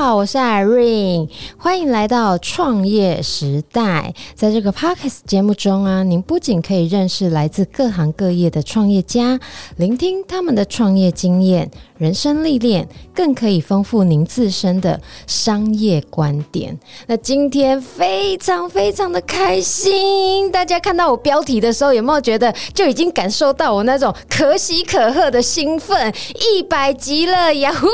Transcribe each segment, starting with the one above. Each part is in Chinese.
好，我是 Irene，欢迎来到创业时代。在这个 Podcast 节目中啊，您不仅可以认识来自各行各业的创业家，聆听他们的创业经验、人生历练，更可以丰富您自身的商业观点。那今天非常非常的开心，大家看到我标题的时候，有没有觉得就已经感受到我那种可喜可贺的兴奋？一百集了，呀呼，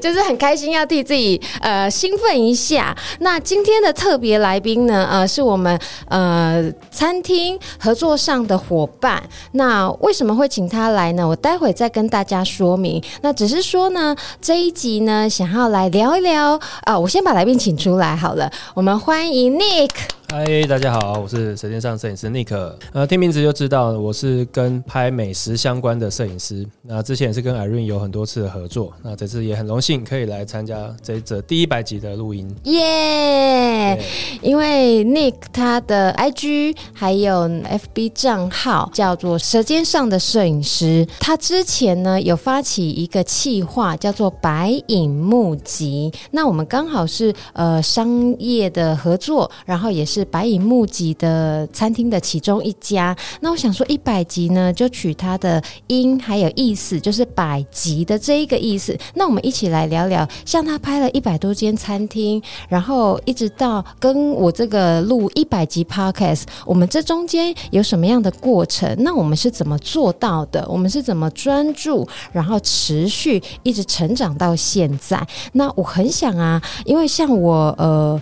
就是很。开心要替自己呃兴奋一下。那今天的特别来宾呢，呃，是我们呃餐厅合作上的伙伴。那为什么会请他来呢？我待会再跟大家说明。那只是说呢，这一集呢，想要来聊一聊啊、呃。我先把来宾请出来好了。我们欢迎 Nick。嗨，大家好，我是舌尖上摄影师 Nick。呃，听名字就知道我是跟拍美食相关的摄影师。那之前也是跟 Irene 有很多次的合作。那这次也很荣幸可以来参加这这第一百集的录音。耶！因为 Nick 他的 IG 还有 FB 账号叫做舌尖上的摄影师。他之前呢有发起一个企划，叫做白影募集。那我们刚好是呃商业的合作，然后也是。白影募集的餐厅的其中一家，那我想说一百集呢，就取它的音还有意思，就是百集的这一个意思。那我们一起来聊聊，像他拍了一百多间餐厅，然后一直到跟我这个录一百集 Podcast，我们这中间有什么样的过程？那我们是怎么做到的？我们是怎么专注，然后持续一直成长到现在？那我很想啊，因为像我呃。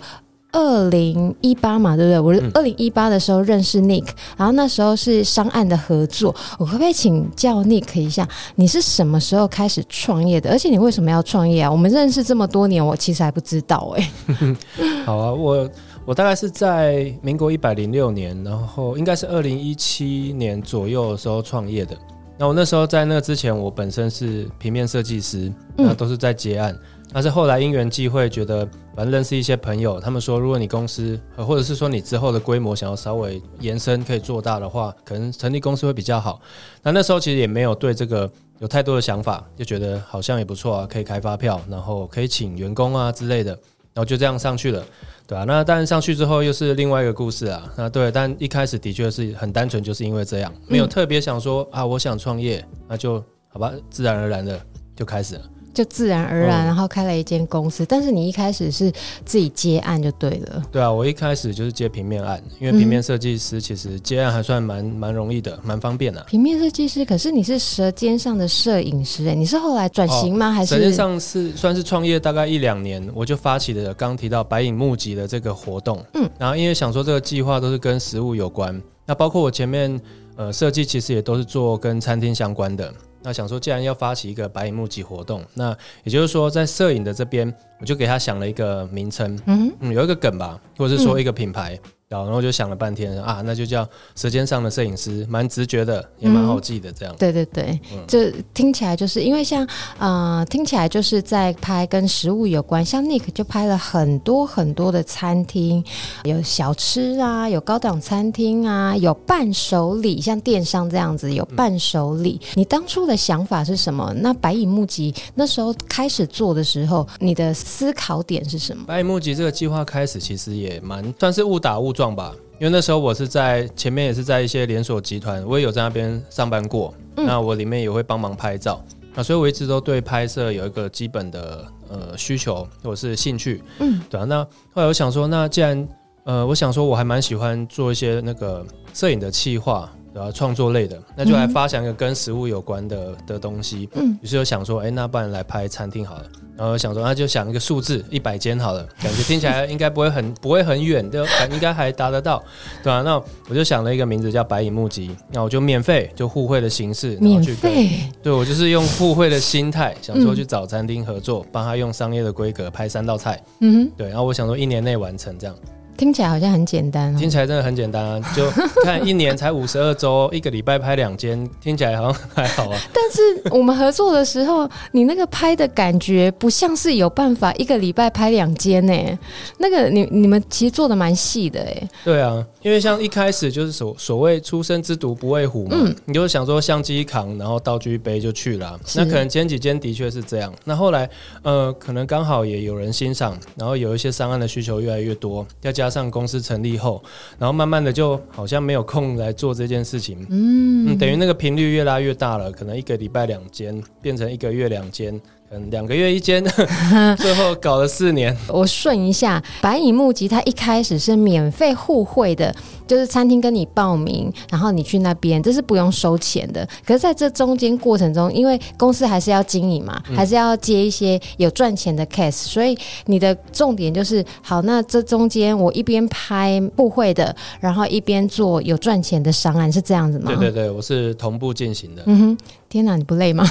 二零一八嘛，对不对？我是二零一八的时候认识 Nick，嗯，然后那时候是商案的合作。我可不可以请教 Nick 一下，你是什么时候开始创业的？而且你为什么要创业啊？我们认识这么多年，我其实还不知道哎、欸。好啊，我我大概是在民国一百零六年，然后应该是二零一七年左右的时候创业的。那我那时候在那之前，我本身是平面设计师，那都是在接案。嗯但是后来因缘际会，觉得反正认识一些朋友，他们说，如果你公司，或者是说你之后的规模想要稍微延伸，可以做大的话，可能成立公司会比较好。那那时候其实也没有对这个有太多的想法，就觉得好像也不错啊，可以开发票，然后可以请员工啊之类的，然后就这样上去了，对啊，那当然上去之后又是另外一个故事啊。那对，但一开始的确是很单纯，就是因为这样，没有特别想说啊，我想创业，那就好吧，自然而然的就开始了。就自然而然，然后开了一间公司。嗯。但是你一开始是自己接案就对了。对啊，我一开始就是接平面案，因为平面设计师其实接案还算蛮蛮容易的，蛮方便的啊。平面设计师，可是你是舌尖上的摄影师哎，你是后来转型吗？还是？舌尖上是算是创业大概一两年，我就发起了刚刚提到白影募集的这个活动。嗯，然后因为想说这个计划都是跟食物有关，那包括我前面呃设计其实也都是做跟餐厅相关的。那想说，既然要发起一个白影募集活动，那也就是说，在摄影的这边，我就给他想了一个名称，嗯，嗯，有一个梗吧，或者是说一个品牌。嗯然后就想了半天啊，那就叫舌尖上的摄影师，蛮直觉的，也蛮好记的。这样、嗯，对对对，这、嗯、听起来就是因为像呃，听起来就是在拍跟食物有关，像 Nick 就拍了很多很多的餐厅，有小吃啊，有高档餐厅啊，有伴手礼，像电商这样子有伴手礼。嗯、你当初的想法是什么？那白蚁募集那时候开始做的时候，你的思考点是什么？白蚁募集这个计划开始其实也蛮算是误打误撞。吧，因为那时候我是在前面也是在一些连锁集团，我也有在那边上班过。嗯、那我里面也会帮忙拍照，那所以我一直都对拍摄有一个基本的呃需求或者是兴趣。嗯，对啊。那后来我想说，那既然呃，我想说我还蛮喜欢做一些那个摄影的企划，然后创作类的，那就来发想一个跟食物有关的的东西。嗯，于是就想说，哎、欸，那不然来拍餐厅好了。然后想说，那就想一个数字一百间好了，感觉听起来应该不会很 不会很远，就应该还达得到，对吧、啊？那我就想了一个名字叫白影木集，那我就免费就互惠的形式，然后去免费，对我就是用互惠的心态，想说去找餐厅合作，帮他用商业的规格拍三道菜，嗯哼，对，然后我想说一年内完成这样。听起来好像很简单，听起来真的很简单啊！就 看一年才五十二周，一个礼拜拍两间，听起来好像还好啊。但是我们合作的时候，你那个拍的感觉不像是有办法一个礼拜拍两间呢。那个你你们其实做的蛮细的哎。对啊，因为像一开始就是所所谓初生之犊不畏虎嘛，嗯、你就想说相机扛，然后道具一背就去了。那可能前几间的确是这样。那后来呃，可能刚好也有人欣赏，然后有一些商案的需求越来越多，要加。上公司成立后，然后慢慢的就好像没有空来做这件事情，嗯，嗯，等于那个频率越拉越大了，可能一个礼拜两间变成一个月两间。嗯，两个月一间，最后搞了四年。我顺一下，白影木集，它一开始是免费互惠的，就是餐厅跟你报名，然后你去那边，这是不用收钱的。可是在这中间过程中，因为公司还是要经营嘛，还是要接一些有赚钱的 case，所以你的重点就是，好，那这中间我一边拍部会的，然后一边做有赚钱的商案，是这样子吗？对对对，我是同步进行的。嗯哼。天哪，你不累吗？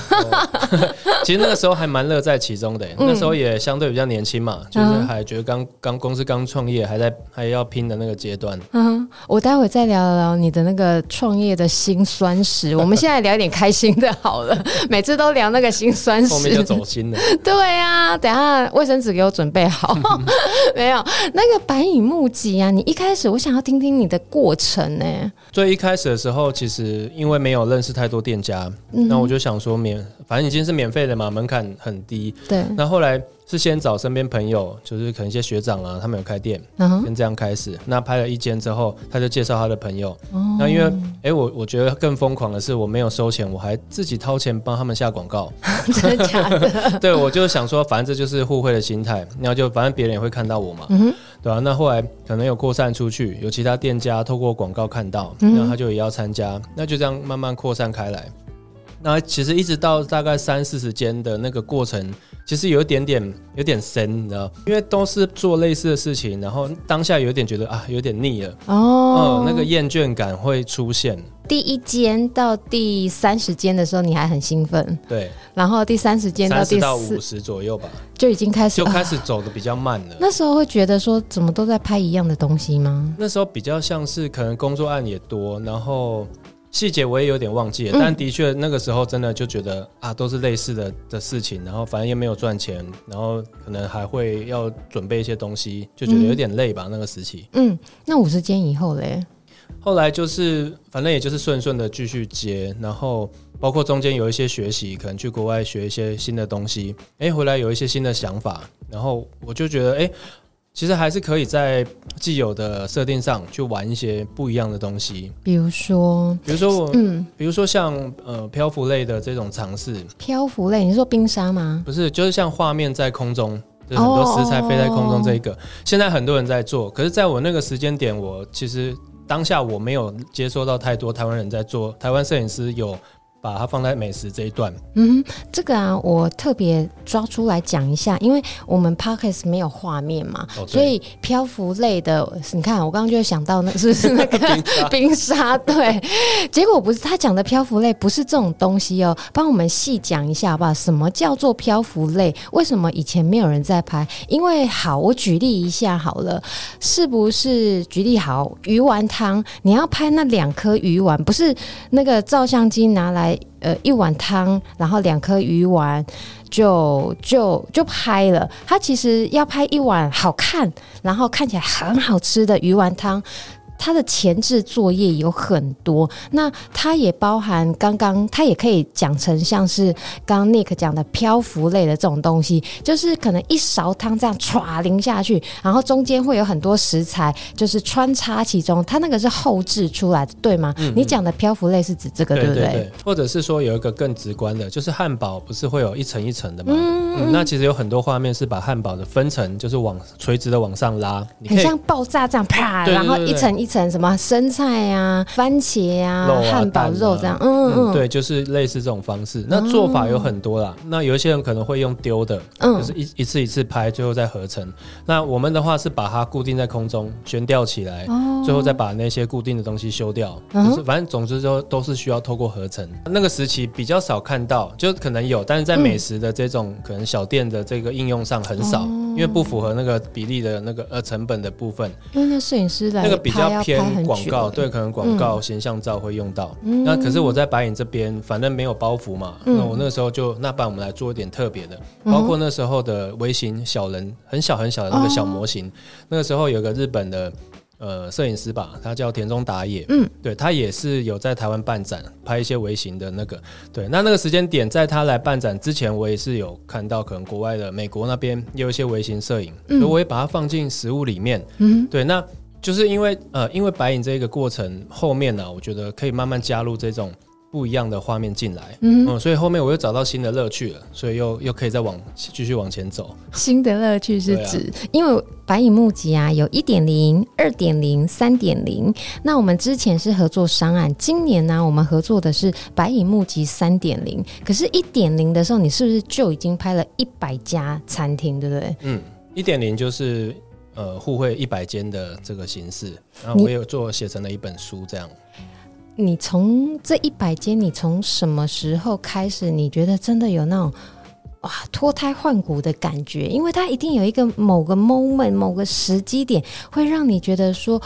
其实那个时候还蛮乐在其中的，嗯、那时候也相对比较年轻嘛，就是还觉得刚刚公司刚创业，还在还要拼的那个阶段。嗯，我待会再聊聊你的那个创业的辛酸史。我们现在聊点开心的好了，每次都聊那个辛酸史，后面就走心了。对啊，等下卫生纸给我准备好。没有那个白影木集啊，你一开始我想要听听你的过程呢。最一开始的时候，其实因为没有认识太多店家。嗯那我就想说免，反正已经是免费的嘛，门槛很低。对。那后来是先找身边朋友，就是可能一些学长啊，他们有开店，先、uh. 这样开始。那拍了一间之后，他就介绍他的朋友。哦。Oh. 那因为，哎、欸，我我觉得更疯狂的是，我没有收钱，我还自己掏钱帮他们下广告。真的假的？对，我就想说，反正这就是互惠的心态。然后就反正别人也会看到我嘛。嗯、uh. 对啊，那后来可能有扩散出去，有其他店家透过广告看到，然后他就也要参加，那就这样慢慢扩散开来。那其实一直到大概三四十间的那个过程，其实有一点点有点深，你知道，因为都是做类似的事情，然后当下有点觉得啊，有点腻了哦、嗯，那个厌倦感会出现。第一间到第三十间的时候，你还很兴奋，对，然后第三十间到第到五十左右吧，就已经开始就开始走的比较慢了。那时候会觉得说，怎么都在拍一样的东西吗？那时候比较像是可能工作案也多，然后。细节我也有点忘记了，但的确那个时候真的就觉得啊，都是类似的的事情，然后反正也没有赚钱，然后可能还会要准备一些东西，就觉得有点累吧。那个时期，嗯，那五十间以后嘞？后来就是反正也就是顺顺的继续接，然后包括中间有一些学习，可能去国外学一些新的东西，哎，回来有一些新的想法，然后我就觉得哎。其实还是可以在既有的设定上去玩一些不一样的东西，比如说，比如说我，嗯，比如说像呃漂浮类的这种尝试。漂浮类，你是说冰沙吗？不是，就是像画面在空中，就是、很多食材飞在空中这一个，哦、现在很多人在做。可是在我那个时间点，我其实当下我没有接收到太多台湾人在做，台湾摄影师有。把它放在美食这一段。嗯，这个啊，我特别抓出来讲一下，因为我们 Podcast 没有画面嘛，哦、所以漂浮类的，你看我刚刚就想到那是不是那个 冰沙？对，结果不是他讲的漂浮类，不是这种东西哦。帮我们细讲一下好不好？什么叫做漂浮类？为什么以前没有人在拍？因为好，我举例一下好了，是不是？举例好，鱼丸汤，你要拍那两颗鱼丸，不是那个照相机拿来。呃，一碗汤，然后两颗鱼丸，就就就拍了。他其实要拍一碗好看，然后看起来很好吃的鱼丸汤。它的前置作业有很多，那它也包含刚刚，它也可以讲成像是刚刚 Nick 讲的漂浮类的这种东西，就是可能一勺汤这样唰淋下去，然后中间会有很多食材，就是穿插其中，它那个是后置出来的，对吗？嗯嗯，你讲的漂浮类是指这个，对不对？对对对，或者是说有一个更直观的，就是汉堡不是会有一层一层的吗？嗯，嗯，那其实有很多画面是把汉堡的分层，就是往垂直的往上拉，很像爆炸这样啪，然后一层一层。什么生菜啊、番茄呀、啊汉堡肉这样，嗯嗯嗯，对，就是类似这种方式。那做法有很多啦，嗯、那有一些人可能会用丢的，嗯，就是一一次一次拍，最后再合成。那我们的话是把它固定在空中悬吊起来，哦、最后再把那些固定的东西修掉，嗯、就是反正总之就都是需要透过合成。那个时期比较少看到，就可能有，但是在美食的这种可能小店的这个应用上很少，嗯、因为不符合那个比例的那个呃成本的部分。因为那摄影师来那个比较偏广告，对，可能广告形象照会用到。嗯、那可是我在白影这边，反正没有包袱嘛，嗯、那我那个时候就那不然我们来做一点特别的，包括那时候的微型小人，很小很小的那个小模型，哦、那个时候有个日本的。呃，摄影师吧，他叫田中达也，嗯，对，他也是有在台湾办展，拍一些微型的那个，对，那那个时间点，在他来办展之前，我也是有看到，可能国外的美国那边也有一些微型摄影，嗯、所以我也把它放进食物里面，嗯，对，那就是因为呃，因为白影这个过程后面呢、啊，我觉得可以慢慢加入这种。不一样的画面进来，嗯，嗯，所以后面我又找到新的乐趣了，所以又又可以再往继续往前走。新的乐趣是指，啊、因为白影募集啊，有一点零、二点零、三点零。那我们之前是合作商案，今年呢、啊，我们合作的是白影募集三点零。可是，一点零的时候，你是不是就已经拍了一百家餐厅，对不对？嗯，一点零就是呃互惠一百间的这个形式，然后我也有做写成了一本书这样。你从这一百间，你从什么时候开始？你觉得真的有那种哇脱胎换骨的感觉？因为它一定有一个某个 moment、某个时机点，会让你觉得说。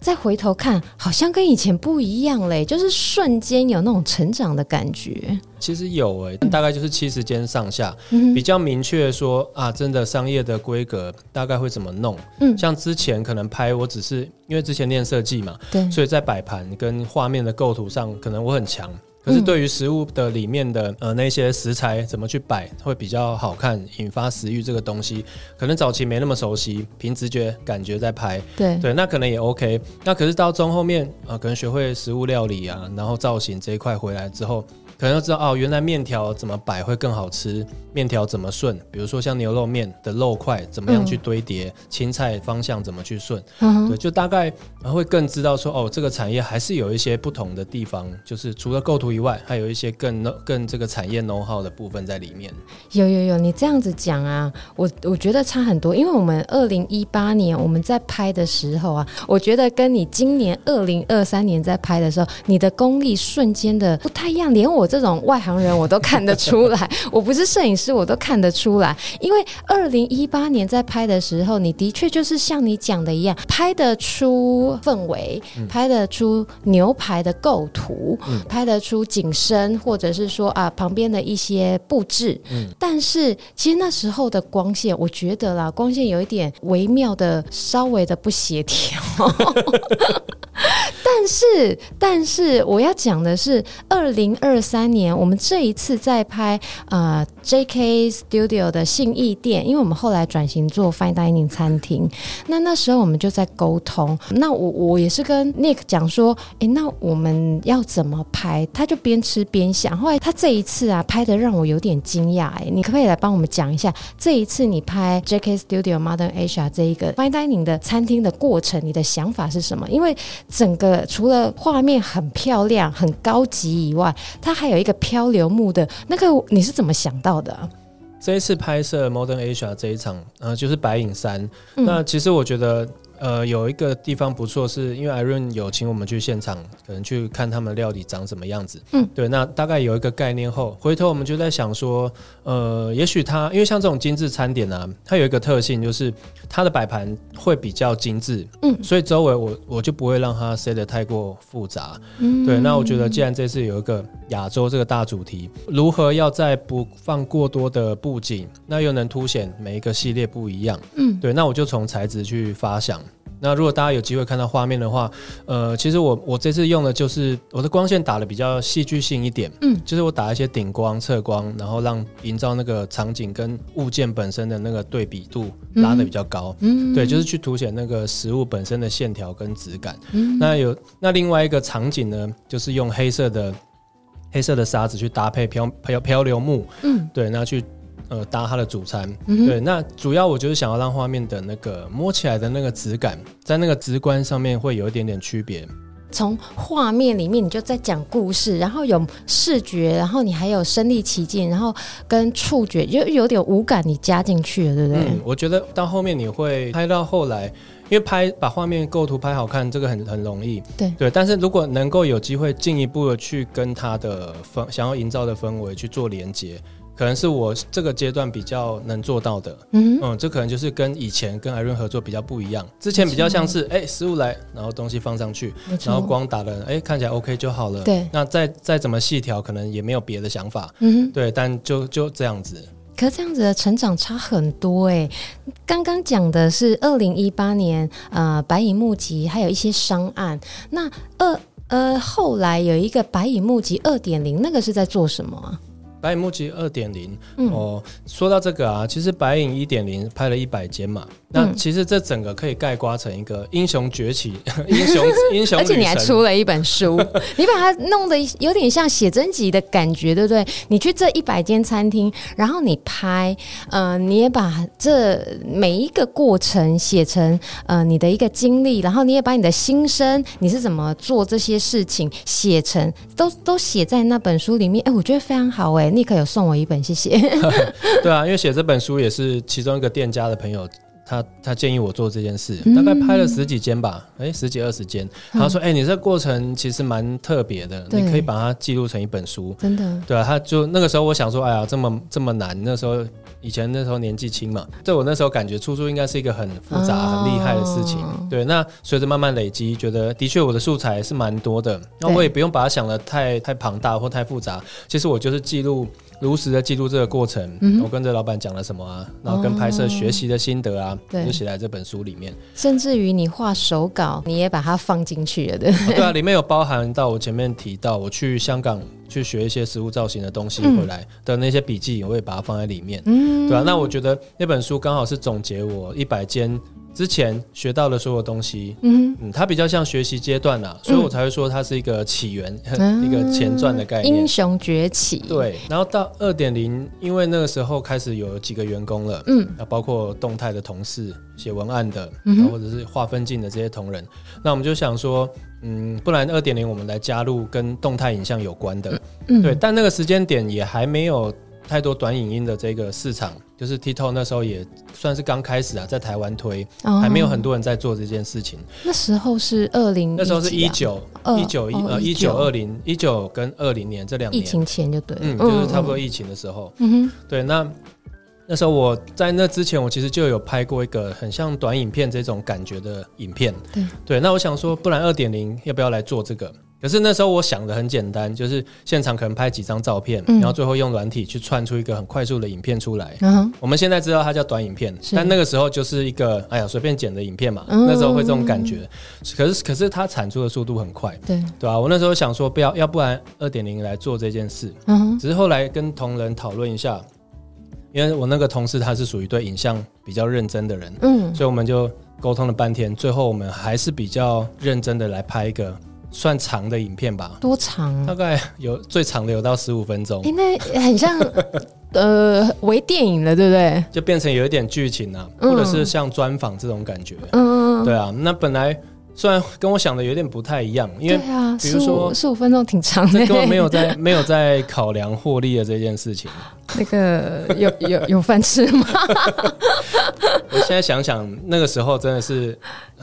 再回头看，好像跟以前不一样嘞，就是瞬间有那种成长的感觉。其实有诶、欸，大概就是七十间上下，嗯、比较明确说啊，真的商业的规格大概会怎么弄。嗯，像之前可能拍，我只是因为之前练设计嘛，对，所以在摆盘跟画面的构图上，可能我很强。可是对于食物的里面的呃那些食材怎么去摆会比较好看，引发食欲这个东西，可能早期没那么熟悉，凭直觉感觉在拍，对对，那可能也 OK。那可是到中后面啊、呃，可能学会食物料理啊，然后造型这一块回来之后。可能要知道哦，原来面条怎么摆会更好吃，面条怎么顺，比如说像牛肉面的肉块怎么样去堆叠，嗯、青菜方向怎么去顺，嗯、对，就大概会更知道说哦，这个产业还是有一些不同的地方，就是除了构图以外，还有一些更更这个产业 know how 的部分在里面。有有有，你这样子讲啊，我我觉得差很多，因为我们二零一八年我们在拍的时候啊，我觉得跟你今年二零二三年在拍的时候，你的功力瞬间的不太一样，连我。这种外行人我都看得出来，我不是摄影师我都看得出来，因为二零一八年在拍的时候，你的确就是像你讲的一样，拍得出氛围，拍得出牛排的构图，嗯、拍得出景深，或者是说啊旁边的一些布置。嗯、但是其实那时候的光线，我觉得啦，光线有一点微妙的、稍微的不协调。但是，但是我要讲的是，二零二三三年我们这一次在拍呃 JK Studio 的信义店，因为我们后来转型做 Fine Dining 餐厅，那那时候我们就在沟通。那我我也是跟 Nick 讲说，哎，那我们要怎么拍？他就边吃边想。后来他这一次啊拍的让我有点惊讶，哎，你可不可以来帮我们讲一下这一次你拍 JK Studio Modern Asia 这一个 Fine Dining 的餐厅的过程，你的想法是什么？因为整个除了画面很漂亮、很高级以外，它还有一个漂流木的那个，你是怎么想到的啊？这一次拍摄 Modern Asia 这一场，呃，就是白影山。嗯、那其实我觉得。呃，有一个地方不错，是因为 Irene 有请我们去现场，可能去看他们料理长什么样子。嗯，对，那大概有一个概念后，回头我们就在想说，呃，也许它，因为像这种精致餐点啊，它有一个特性，就是它的摆盘会比较精致。嗯，所以周围我我就不会让它塞得太过复杂。嗯，对，那我觉得既然这次有一个亚洲这个大主题，如何要在不放过多的布景，那又能凸显每一个系列不一样。嗯，对，那我就从材质去发想。那如果大家有机会看到画面的话，呃，其实我我这次用的就是我的光线打的比较戏剧性一点，嗯，就是我打一些顶光、侧光，然后让营造那个场景跟物件本身的那个对比度拉的比较高，嗯，对，就是去凸显那个食物本身的线条跟质感。嗯，那有那另外一个场景呢，就是用黑色的黑色的沙子去搭配漂漂漂流木，嗯，对，那去。呃搭它的主餐。嗯、对，那主要我就是想要让画面的那个摸起来的那个质感，在那个直观上面会有一点点区别。从画面里面，你就在讲故事，然后有视觉，然后你还有身临其境，然后跟触觉，就有点五感你加进去了，对不对？嗯，我觉得到后面你会拍到后来，因为拍把画面构图拍好看，这个很很容易，对对。但是如果能够有机会进一步的去跟它的氛想要营造的氛围去做连接。可能是我这个阶段比较能做到的，嗯嗯，这可能就是跟以前跟 Irene 合作比较不一样。之前比较像是，哎，食物来，然后东西放上去，然后光打了，哎，看起来 OK 就好了。对，那再再怎么细调，可能也没有别的想法。嗯，对，但就就这样子。可这样子的成长差很多哎。刚刚讲的是二零一八年，呃，白蚁募集还有一些商案。那二呃后来有一个白蚁募集二点零，那个是在做什么啊？白影募集二点零哦，说到这个啊，其实白影一点零拍了一百间嘛，那其实这整个可以概括成一个英雄崛起，英 雄英雄，而且你还出了一本书，你把它弄得有点像写真集的感觉，对不对？你去这一百间餐厅，然后你拍，呃，你也把这每一个过程写成呃你的一个经历，然后你也把你的心声，你是怎么做这些事情写成，都都写在那本书里面。哎，我觉得非常好，哎。尼克有送我一本，谢谢。对啊，因为写这本书也是其中一个店家的朋友。他他建议我做这件事，大概拍了十几间吧，哎、十几二十间。他说：“哎、欸，你这个过程其实蛮特别的，你可以把它记录成一本书。”真的，对啊。他就那个时候，我想说：“哎呀，这么这么难。”那时候以前那时候年纪轻嘛，对我那时候感觉出书应该是一个很复杂、哦、很厉害的事情。对，那随着慢慢累积，觉得的确我的素材是蛮多的。那我也不用把它想得太太庞大或太复杂。其实我就是记录。如实的记录这个过程，嗯、我跟着老板讲了什么啊，然后跟拍摄学习的心得啊，哦、就写在这本书里面。甚至于你画手稿，你也把它放进去了，对、哦、对啊，里面有包含到我前面提到我去香港去学一些食物造型的东西回来的那些笔记，我也把它放在里面。嗯，对啊，那我觉得那本书刚好是总结我一百间。之前学到的所有东西，嗯嗯，它比较像学习阶段啊，所以我才会说它是一个起源，嗯、一个前传的概念。英雄崛起，对。然后到二点零，因为那个时候开始有几个员工了，嗯，那，包括动态的同事、写文案的，然后或者是划分镜的这些同仁，那我们就想说，嗯，不然二点零我们来加入跟动态影像有关的，嗯，对。但那个时间点也还没有。太多短影音的这个市场，就是 TikTok 那时候也算是刚开始啊，在台湾推，哦、还没有很多人在做这件事情。那时候是二零，那时候是一九一九一呃一九二零一九跟二零年这两年，疫情前就对，嗯，就是差不多疫情的时候。嗯哼，对，那那时候我在那之前，我其实就有拍过一个很像短影片这种感觉的影片。对，对，那我想说，不然二点零要不要来做这个？可是那时候我想的很简单，就是现场可能拍几张照片，嗯、然后最后用软体去串出一个很快速的影片出来。嗯、我们现在知道它叫短影片，但那个时候就是一个哎呀随便剪的影片嘛。嗯、那时候会这种感觉，可是可是它产出的速度很快，对对吧、啊？我那时候想说不要，要不然二点零来做这件事。嗯、只是后来跟同仁讨论一下，因为我那个同事他是属于对影像比较认真的人，嗯，所以我们就沟通了半天，最后我们还是比较认真的来拍一个。算长的影片吧，多长？大概有最长的有到十五分钟。哎、欸，那很像 呃微电影了，对不对？就变成有一点剧情啊，嗯、或者是像专访这种感觉。嗯，对啊。那本来虽然跟我想的有点不太一样，因为比如说十五分钟挺长的，根本没有在 没有在考量获利的这件事情。那个有有有饭吃吗？我现在想想，那个时候真的是、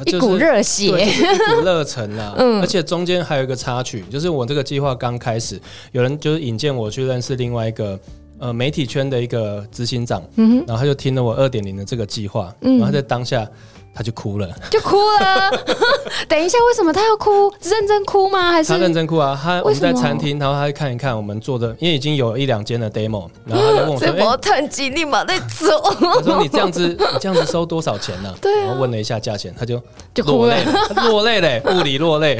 就是、一股热血，一股热忱啊！嗯，而且中间还有一个插曲，就是我这个计划刚开始，有人就是引荐我去认识另外一个呃媒体圈的一个执行长，嗯，然后他就听了我二点零的这个计划，嗯，然后在当下。他就哭了，就哭了。等一下，为什么他要哭？认真哭吗？还是他认真哭啊？他我们在餐厅，然后他看一看我们做的，因为已经有一两间的 demo，然后他就问我说：“我趁机立马在走。”他说：“你这样子，你这样子收多少钱呢？” 对，然后问了一下价钱，他就就哭了，落泪 嘞，物理落泪。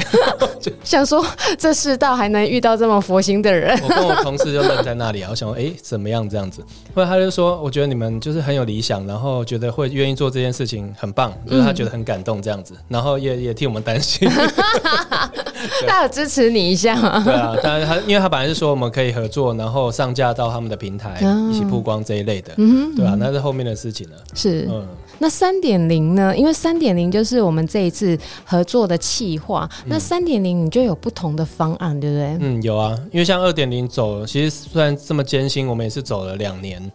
就想说，这世道还能遇到这么佛心的人？我跟我同事就愣在那里啊，我想说，哎，怎么样这样子？后来他就说：“我觉得你们就是很有理想，然后觉得会愿意做这件事情，很棒。”就是他觉得很感动这样子，然后也也替我们担心，他有支持你一下吗？对啊，当然他，因为他本来是说我们可以合作，然后上架到他们的平台，嗯、一起曝光这一类的，嗯，对啊，那是后面的事情了。是，嗯，那三点零呢？因为三点零就是我们这一次合作的企划，那三点零你就有不同的方案，对不对？嗯，有啊，因为像二点零走，其实虽然这么艰辛，我们也是走了两年。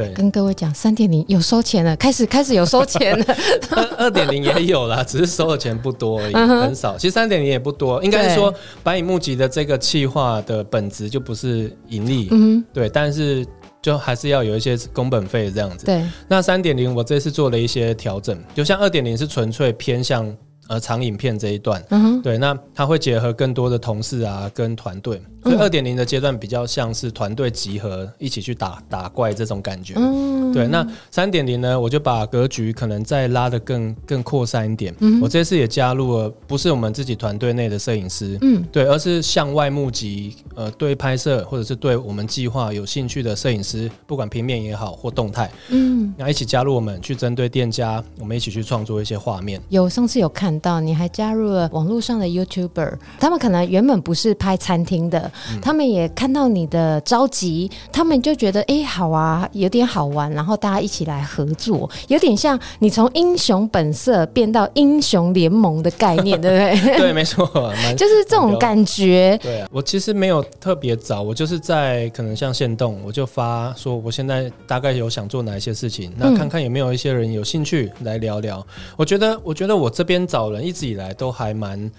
对，跟各位讲，三点零有收钱了，开始开始有收钱了。二点零也有啦，只是收的钱不多而已，很少。其实三点零也不多，应该是说白蚁募集的这个企划的本质就不是盈利，嗯，对，但是就还是要有一些工本费这样子。对，那三点零我这次做了一些调整，就像二点零是纯粹偏向。呃，长影片这一段，对，那他会结合更多的同事啊，跟团队，所以二点零的阶段比较像是团队集合一起去打打怪这种感觉，嗯，对。那三点零呢，我就把格局可能再拉得更更扩散一点，嗯，我这次也加入了不是我们自己团队内的摄影师，嗯，对，而是向外募集，呃，对拍摄或者是对我们计划有兴趣的摄影师，不管平面也好或动态，嗯，然后一起加入我们去针对店家，我们一起去创作一些画面。有上次有看。到你还加入了网络上的 YouTuber，他们可能原本不是拍餐厅的，嗯、他们也看到你的着急，他们就觉得哎、欸、好啊，有点好玩，然后大家一起来合作，有点像你从英雄本色变到英雄联盟的概念，对不对？对，没错，就是这种感觉。对啊，我其实没有特别早，我就是在可能像现动，我就发说我现在大概有想做哪一些事情，那看看有没有一些人有兴趣来聊聊。嗯、我觉得，我觉得我这边找。人一直以来都还蛮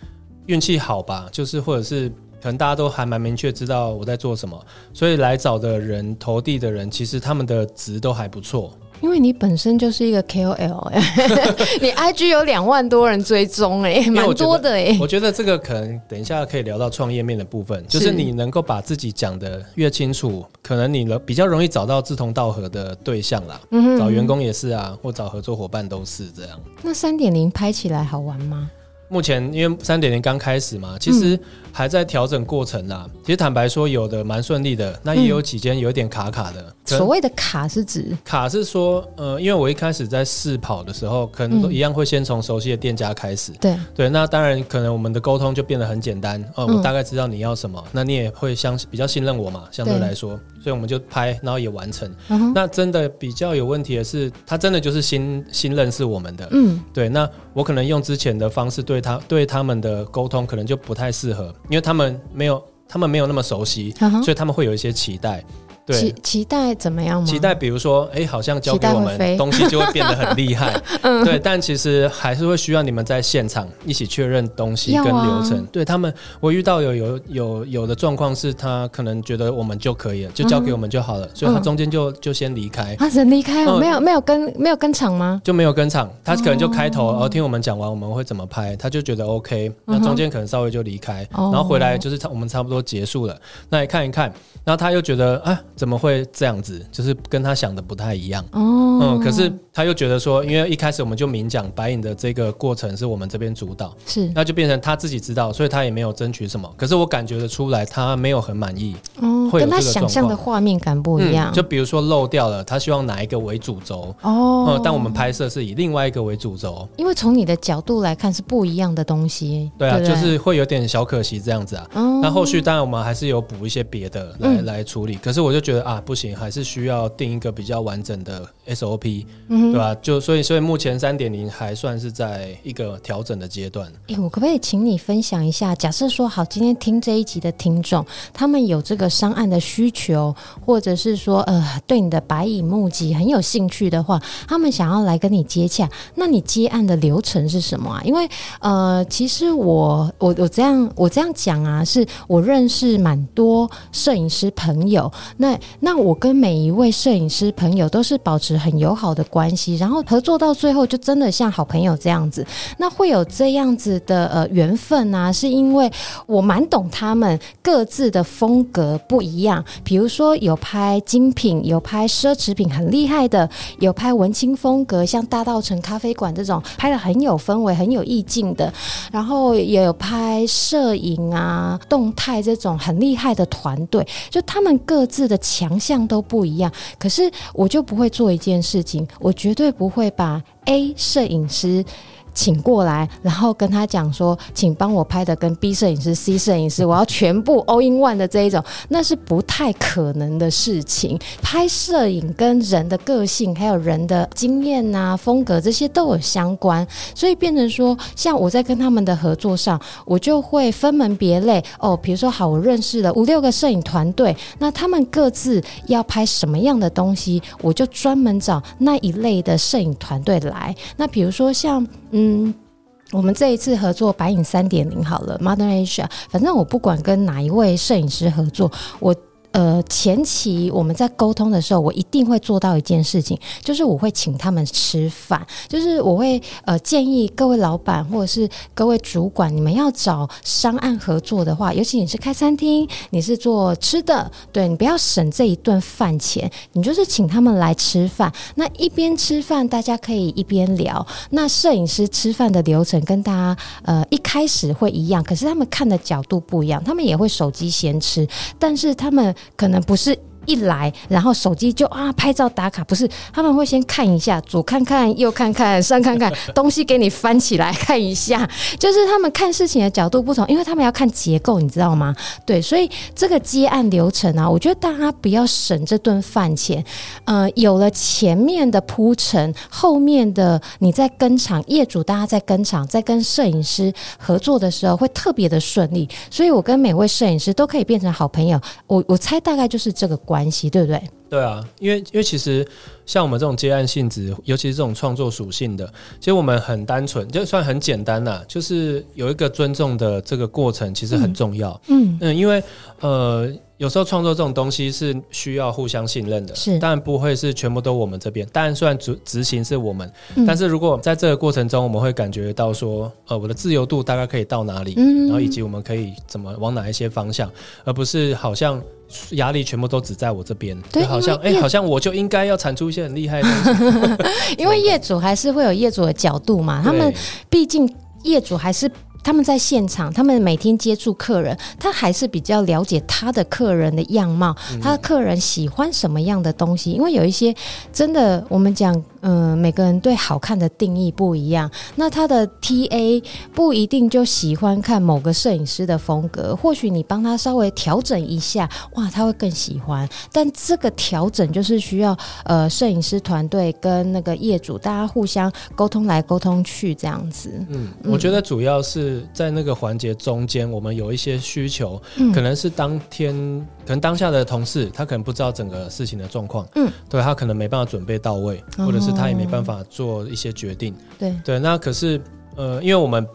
运气好吧，就是或者是可能大家都还蛮明确知道我在做什么，所以来找的人投递的人，其实他们的值都还不错。因为你本身就是一个 KOL，哎，你 IG 有两万多人追踪，哎，蛮多的哎。我觉得这个可能等一下可以聊到创业面的部分，就是你能够把自己讲的越清楚，可能你比较容易找到志同道合的对象啦。嗯哼，找员工也是啊，或找合作伙伴都是这样。那三点零拍起来好玩吗？目前因为三点零刚开始嘛，其实还在调整过程啦。嗯、其实坦白说，有的蛮顺利的，那也有几间有点卡卡的。嗯、所谓的卡是指卡是说，呃，因为我一开始在试跑的时候，可能都一样会先从熟悉的店家开始。对、嗯、对，那当然可能我们的沟通就变得很简单。哦、呃，我大概知道你要什么，嗯、那你也会相比较信任我嘛，相对来说，对所以我们就拍，然后也完成。那真的比较有问题的是，他真的就是新新认识我们的。嗯，对，那我可能用之前的方式对。他对他们的沟通可能就不太适合，因为他们没有，他们没有那么熟悉，uh. 所以他们会有一些期待。对，期期待怎么样吗？期待比如说，哎，好像交给我们东西就会变得很厉害。嗯，对，但其实还是会需要你们在现场一起确认东西跟流程。啊、对他们，我遇到有有有有的状况是他可能觉得我们就可以了，就交给我们就好了，嗯、所以他中间就就先离开。他人离开了，没有没有跟没有跟场吗？就没有跟场，他可能就开头，然后听我们讲完我们会怎么拍，他就觉得 OK，那中间可能稍微就离开，然后回来就是差我们差不多结束了，那你看一看，然后他又觉得啊，怎么会这样？子就是跟他想的不太一样哦，嗯，可是他又觉得说，因为一开始我们就明讲白影的这个过程是我们这边主导，是，那就变成他自己知道，所以他也没有争取什么。可是我感觉得出来，他没有很满意哦，会跟他想象的画面感不一样。就比如说漏掉了，他希望哪一个为主轴哦，嗯，但我们拍摄是以另外一个为主轴，因为从你的角度来看是不一样的东西。对啊，就是会有点小可惜这样子啊。那后续当然我们还是有补一些别的来来处理，可是我就觉得啊，不行。还是需要定一个比较完整的 SOP，嗯，对吧？就所以，所以目前三点零还算是在一个调整的阶段。哎、欸，我可不可以请你分享一下？假设说好，今天听这一集的听众，他们有这个商案的需求，或者是说呃，对你的白蚁募集很有兴趣的话，他们想要来跟你接洽，那你接案的流程是什么啊？因为呃，其实我我我这样我这样讲啊，是我认识蛮多摄影师朋友，那那我跟每一位摄影师朋友都是保持很友好的关系，然后合作到最后就真的像好朋友这样子。那会有这样子的呃缘分啊，是因为我蛮懂他们各自的风格不一样。比如说有拍精品，有拍奢侈品很厉害的，有拍文青风格，像大道城咖啡馆这种拍得很有氛围、很有意境的。然后也有拍摄影啊、动态这种很厉害的团队，就他们各自的强项都不一样，可是我就不会做一件事情，我绝对不会把 A 摄影师请过来，然后跟他讲说，请帮我拍的跟 B 摄影师、C 摄影师，我要全部 all in one 的这一种，那是不太可能的事情。拍摄影跟人的个性，还有人的经验呐、啊、风格这些都有相关，所以变成说，像我在跟他们的合作上，我就会分门别类哦。比如说，好，我认识了五六个摄影团队，那他们各自要拍什么样的东西，我就专门找那一类的摄影团队来。那比如说像。嗯我们这一次合作白影三点零好了，Modern Asia，反正我不管跟哪一位摄影师合作，我。呃，前期我们在沟通的时候，我一定会做到一件事情，就是我会请他们吃饭，就是我会呃建议各位老板或者是各位主管，你们要找商案合作的话，尤其你是开餐厅，你是做吃的，对，你不要省这一顿饭钱，你就是请他们来吃饭。那一边吃饭，大家可以一边聊。那摄影师吃饭的流程跟大家呃一开始会一样，可是他们看的角度不一样，他们也会手机先吃，但是他们。可能不是。一来，然后手机就啊拍照打卡，不是他们会先看一下，左看看右看看上看看，东西给你翻起来看一下，就是他们看事情的角度不同，因为他们要看结构，你知道吗？对，所以这个接案流程啊，我觉得大家不要省这顿饭钱，呃，有了前面的铺陈，后面的你在跟场业主，大家在跟场，在跟摄影师合作的时候会特别的顺利，所以我跟每位摄影师都可以变成好朋友，我我猜大概就是这个。关系对不对？对啊，因为因为其实像我们这种接案性质，尤其是这种创作属性的，其实我们很单纯，就算很简单啦，就是有一个尊重的这个过程，其实很重要。嗯嗯，因为呃。有时候创作这种东西是需要互相信任的，是，当然不会是全部都我们这边。当然，虽然执执行是我们，嗯，但是如果在这个过程中，我们会感觉到说，呃，我的自由度大概可以到哪里，嗯，然后以及我们可以怎么往哪一些方向，而不是好像压力全部都只在我这边，对，好像哎，好像我就应该要产出一些很厉害的东西。因为业主还是会有业主的角度嘛，他们毕竟业主还是。他们在现场，他们每天接触客人，他还是比较了解他的客人的样貌，他的客人喜欢什么样的东西。因为有一些真的，我们讲，嗯、呃，每个人对好看的定义不一样。那他的 TA 不一定就喜欢看某个摄影师的风格，或许你帮他稍微调整一下，哇，他会更喜欢。但这个调整就是需要呃，摄影师团队跟那个业主大家互相沟通来沟通去这样子。嗯，我觉得主要是。在那个环节中间，我们有一些需求，嗯、可能是当天，可能当下的同事他可能不知道整个事情的状况，嗯，对，他可能没办法准备到位，哦、或者是他也没办法做一些决定，对对。那可是，呃，因为我们，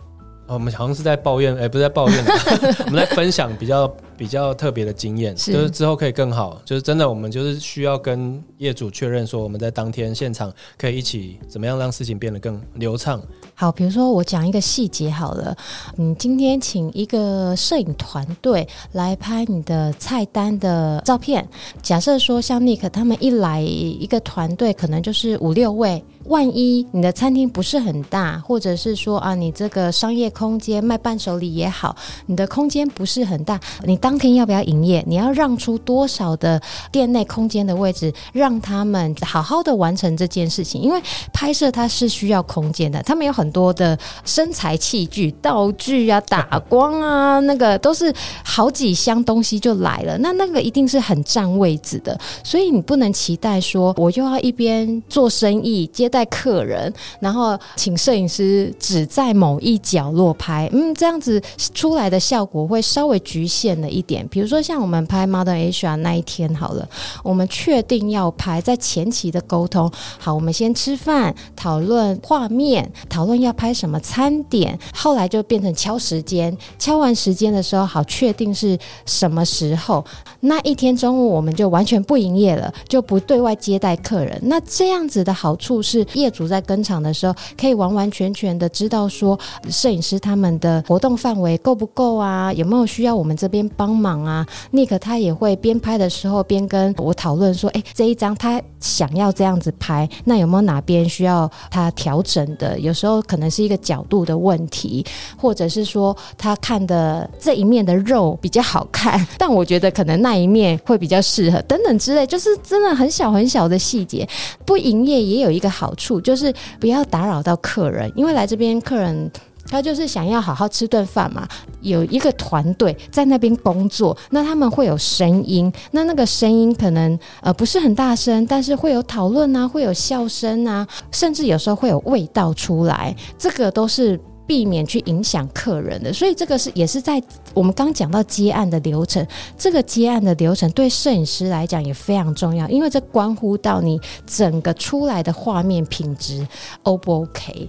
我们好像是在抱怨，哎、欸，不是在抱怨，我们在分享比较。比较特别的经验，就是之后可以更好。就是真的，我们就是需要跟业主确认说，我们在当天现场可以一起怎么样让事情变得更流畅。好，比如说我讲一个细节好了，你今天请一个摄影团队来拍你的菜单的照片。假设说像 Nick 他们一来一个团队，可能就是五六位。万一你的餐厅不是很大，或者是说啊，你这个商业空间卖伴手礼也好，你的空间不是很大，你。当天要不要营业？你要让出多少的店内空间的位置，让他们好好的完成这件事情？因为拍摄它是需要空间的，他们有很多的身材器具、道具啊、打光啊，那个都是好几箱东西就来了。那那个一定是很占位置的，所以你不能期待说我又要一边做生意接待客人，然后请摄影师只在某一角落拍，嗯，这样子出来的效果会稍微局限了。一点，比如说像我们拍 Modern Asia 那一天好了，我们确定要拍，在前期的沟通，好，我们先吃饭，讨论画面，讨论要拍什么餐点，后来就变成敲时间，敲完时间的时候，好，确定是什么时候，那一天中午我们就完全不营业了，就不对外接待客人。那这样子的好处是，业主在跟场的时候，可以完完全全的知道说，摄影师他们的活动范围够不够啊，有没有需要我们这边帮。帮忙啊，Nick 他也会边拍的时候边跟我讨论说，哎，这一张他想要这样子拍，那有没有哪边需要他调整的？有时候可能是一个角度的问题，或者是说他看的这一面的肉比较好看，但我觉得可能那一面会比较适合，等等之类，就是真的很小很小的细节。不营业也有一个好处，就是不要打扰到客人，因为来这边客人。他就是想要好好吃顿饭嘛，有一个团队在那边工作，那他们会有声音，那那个声音可能呃不是很大声，但是会有讨论啊，会有笑声啊，甚至有时候会有味道出来，这个都是避免去影响客人的。所以这个是也是在我们刚讲到接案的流程，这个接案的流程对摄影师来讲也非常重要，因为这关乎到你整个出来的画面品质 O 不 OK？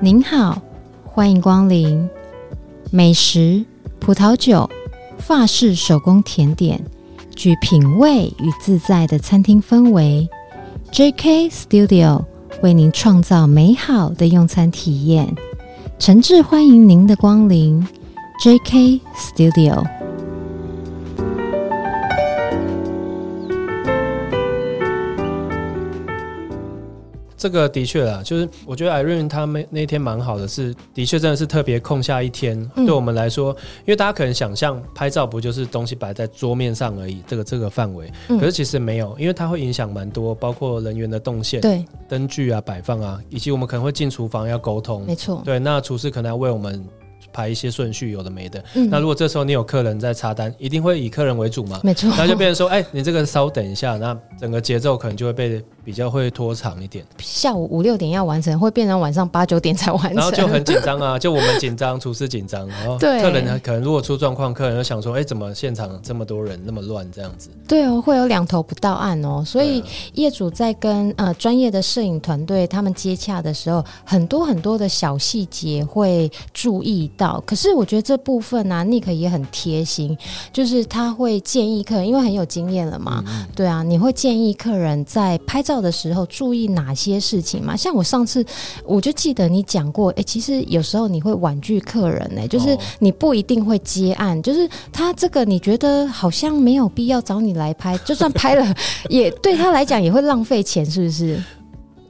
您好，欢迎光临。美食、葡萄酒、法式手工甜点，具品味与自在的餐厅氛围。JK Studio 为您创造美好的用餐体验，诚挚欢迎您的光临。JK Studio。这个的确啊，就是我觉得 Irene 他们那天蛮好的是，是的确真的是特别空下一天，嗯、对我们来说，因为大家可能想象拍照不就是东西摆在桌面上而已，这个这个范围，嗯、可是其实没有，因为它会影响蛮多，包括人员的动线、对。灯具啊摆放啊，以及我们可能会进厨房要沟通，没错，对，那厨师可能要为我们。排一些顺序，有的没的。嗯、那如果这时候你有客人在插单，一定会以客人为主嘛？没错。那就变成说，哎、欸，你这个稍等一下，那整个节奏可能就会被比较会拖长一点。下午五六点要完成，会变成晚上八九点才完成，然后就很紧张啊！就我们紧张，厨师紧张，然后客人呢，可能如果出状况，客人就想说，哎、欸，怎么现场这么多人那么乱这样子？对哦，会有两头不到岸哦。所以业主在跟呃专业的摄影团队他们接洽的时候，很多很多的小细节会注意到。可是我觉得。这部分呢、啊，Nick 也很贴心，就是他会建议客人，因为很有经验了嘛，嗯、对啊，你会建议客人在拍照的时候注意哪些事情嘛？像我上次我就记得你讲过，哎，其实有时候你会婉拒客人呢、欸，就是你不一定会接案，哦、就是他这个你觉得好像没有必要找你来拍，就算拍了，也对他来讲也会浪费钱，是不是？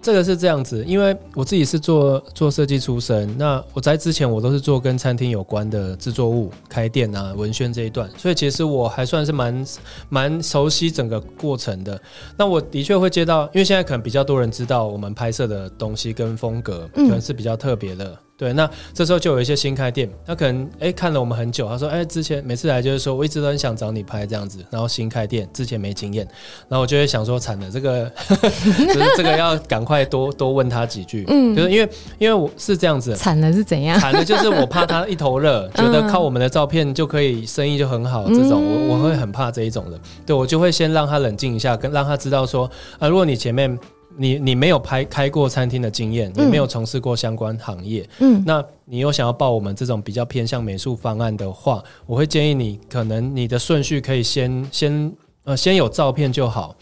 这个是这样子，因为我自己是做做设计出身，那我在之前我都是做跟餐厅有关的制作物、开店啊、文宣这一段，所以其实我还算是蛮蛮熟悉整个过程的。那我的确会接到，因为现在可能比较多人知道我们拍摄的东西跟风格，可能是比较特别的。嗯对，那这时候就有一些新开店，他可能哎看了我们很久，他说哎之前每次来就是说我一直都很想找你拍这样子，然后新开店之前没经验，然后我就会想说惨了，这个就是这个要赶快多多问他几句，嗯，就是因为因为我是这样子，惨了是怎样？惨了就是我怕他一头热，觉得靠我们的照片就可以生意就很好，这种我我会很怕这一种的，对，我就会先让他冷静一下，跟让他知道说啊，如果你前面。你你没有拍开过餐厅的经验，你没有从事过相关行业，嗯，那你又想要报我们这种比较偏向美术方案的话，我会建议你，可能你的顺序可以先先呃先有照片就好，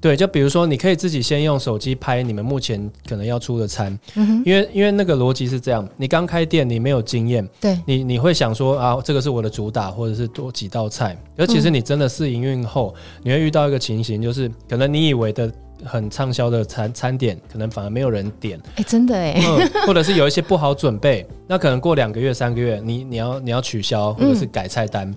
对，就比如说你可以自己先用手机拍你们目前可能要出的餐，嗯，因为因为那个逻辑是这样，你刚开店你没有经验，对，你你会想说啊这个是我的主打或者是多几道菜，而其实你真的试营运后，你会遇到一个情形，就是可能你以为的。很畅销的餐餐点，可能反而没有人点。哎、欸，真的哎、嗯，或者是有一些不好准备，那可能过两个月、三个月，你你要你要取消或者是改菜单。嗯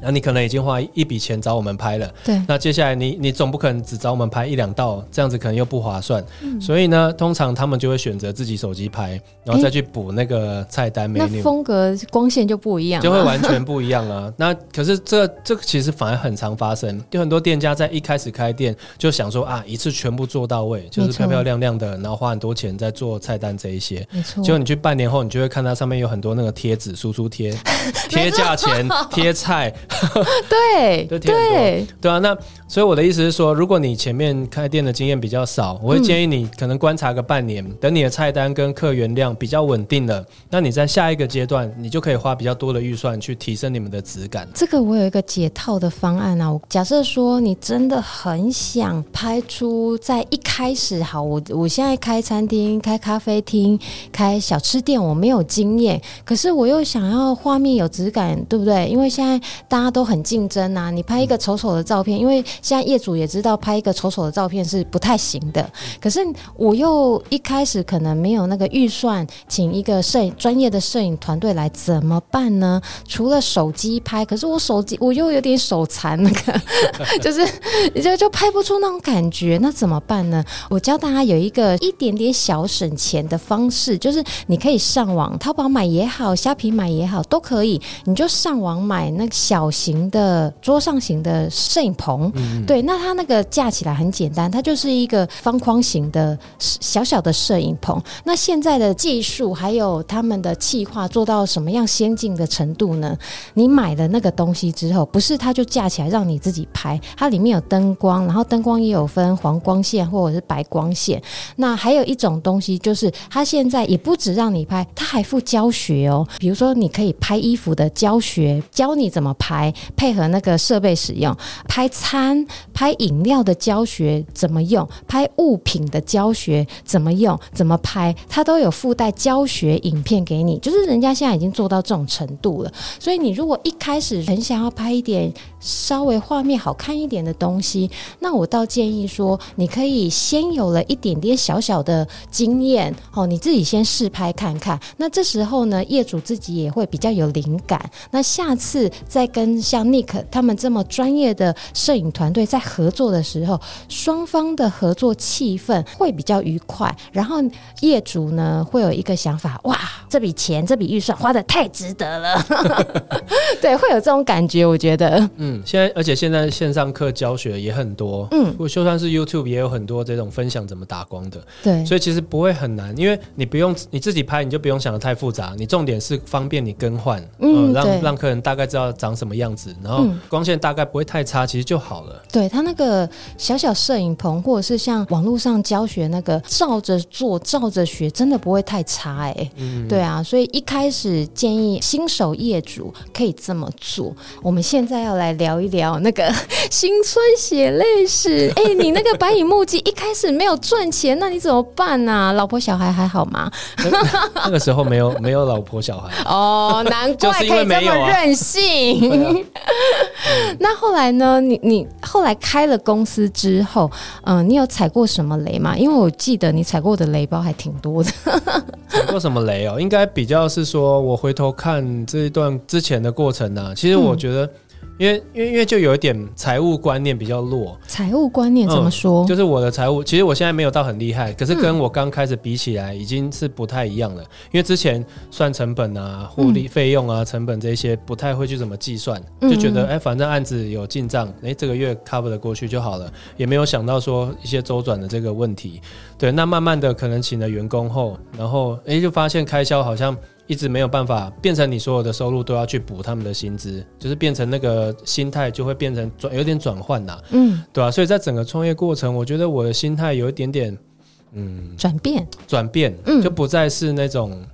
那你可能已经花一笔钱找我们拍了，对。那接下来你你总不可能只找我们拍一两道，这样子可能又不划算。嗯。所以呢，通常他们就会选择自己手机拍，然后再去补那个菜单。那风格光线就不一样，就会完全不一样啊。那可是这这个其实反而很常发生，有很多店家在一开始开店就想说啊，一次全部做到位，就是漂漂亮亮的，然后花很多钱在做菜单这一些。没错。结果你去半年后，你就会看它上面有很多那个贴纸，输出贴，贴价钱，贴菜。对对。对啊，那所以我的意思是说，如果你前面开店的经验比较少，我会建议你可能观察个半年，嗯、等你的菜单跟客源量比较稳定了，那你在下一个阶段，你就可以花比较多的预算去提升你们的质感。这个我有一个解套的方案啊，我假设说你真的很想拍出在一开始，好，我我现在开餐厅、开咖啡厅、开小吃店，我没有经验，可是我又想要画面有质感，对不对？因为现在大家都很竞争啊。你拍一个丑丑的照片，因为现在业主也知道拍一个丑丑的照片是不太行的。可是我又一开始可能没有那个预算，请一个摄影专业的摄影团队来，怎么办呢？除了手机拍，可是我手机我又有点手残，那个 就是就就拍不出那种感觉，那怎么办呢？我教大家有一个一点点小省钱的方式，就是你可以上网淘宝买也好，虾皮买也好，都可以。你就上网买那个小型的桌上型的摄影棚，嗯、对，那它那个架起来很简单，它就是一个方框型的小小的摄影棚。那现在的技术还有他们的企划做到什么样先进的程度呢？你买了那个东西之后，不是它就架起来让你自己拍，它里面有灯光，然后灯光也有分黄光线或者是白光线。那还有一种东西就是，它现在也不止让你拍，它还附教学哦。比如说，你可以拍衣服的教学，教你怎么拍，来配合那个设备使用；拍餐、拍饮料的教学怎么用，拍物品的教学怎么用，怎么拍，它都有附带教学影片给你。就是人家现在已经做到这种程度了，所以你如果一开始很想要拍一点稍微画面好看一点的东西，那我倒建议说，你可以先有了一点点小小的经验哦，你自己先试拍看看。那这时候呢，业主自己也会比较有灵感。那下次再跟像 Nick 他们这么专业的摄影团队在合作的时候，双方的合作气氛会比较愉快。然后业主呢，会有一个想法：哇，这笔钱、这笔预算花的太值得了。对，会有这种感觉。我觉得，嗯，现在而且现在线上课教学也很多，嗯，我就算是 YouTube 也有很多这种分享怎么打光的。对，所以其实不会很难，因为你不用你自己拍，你就不用想的太复杂。你重点是方便你更换，嗯，呃、让让客人大概知道长什么样子，然后光线大概不会太差，其实就好了。对，他那个小小摄影棚，或者是像网络上教学那个照着做、照着学，真的不会太差哎、欸。嗯，对啊，所以一开始建议新手业主可以这么做。我们现在要来聊一聊那个 新村血泪史。哎、欸，你那个白蚁木记一开始没有赚钱，那你怎么办啊？老婆小孩还好吗？那个时候没有没有老婆小孩哦，难怪 可以这么任性。那后来呢？你你后来开了公司之后，嗯、呃，你有踩过什么雷吗？因为我记得你踩过的雷包还挺多的。踩过什么雷哦？应该比较是说，我回头看这一段之前的过程呢、啊。其实我觉得。因为因为因为就有一点财务观念比较弱，财务观念怎么说？嗯，就是我的财务，其实我现在没有到很厉害，可是跟我刚开始比起来，已经是不太一样了。因为之前算成本啊、获利费用啊、成本这些，不太会去怎么计算，就觉得哎，反正案子有进账，哎，这个月 cover 的过去就好了，也没有想到说一些周转的这个问题。对，那慢慢的可能请了员工后，然后哎，就发现开销好像。一直没有办法变成你所有的收入都要去补他们的薪资，就是变成那个心态就会变成转有点转换呐，嗯，对吧、啊？所以在整个创业过程，我觉得我的心态有一点点，嗯，转变，转变，嗯，就不再是那种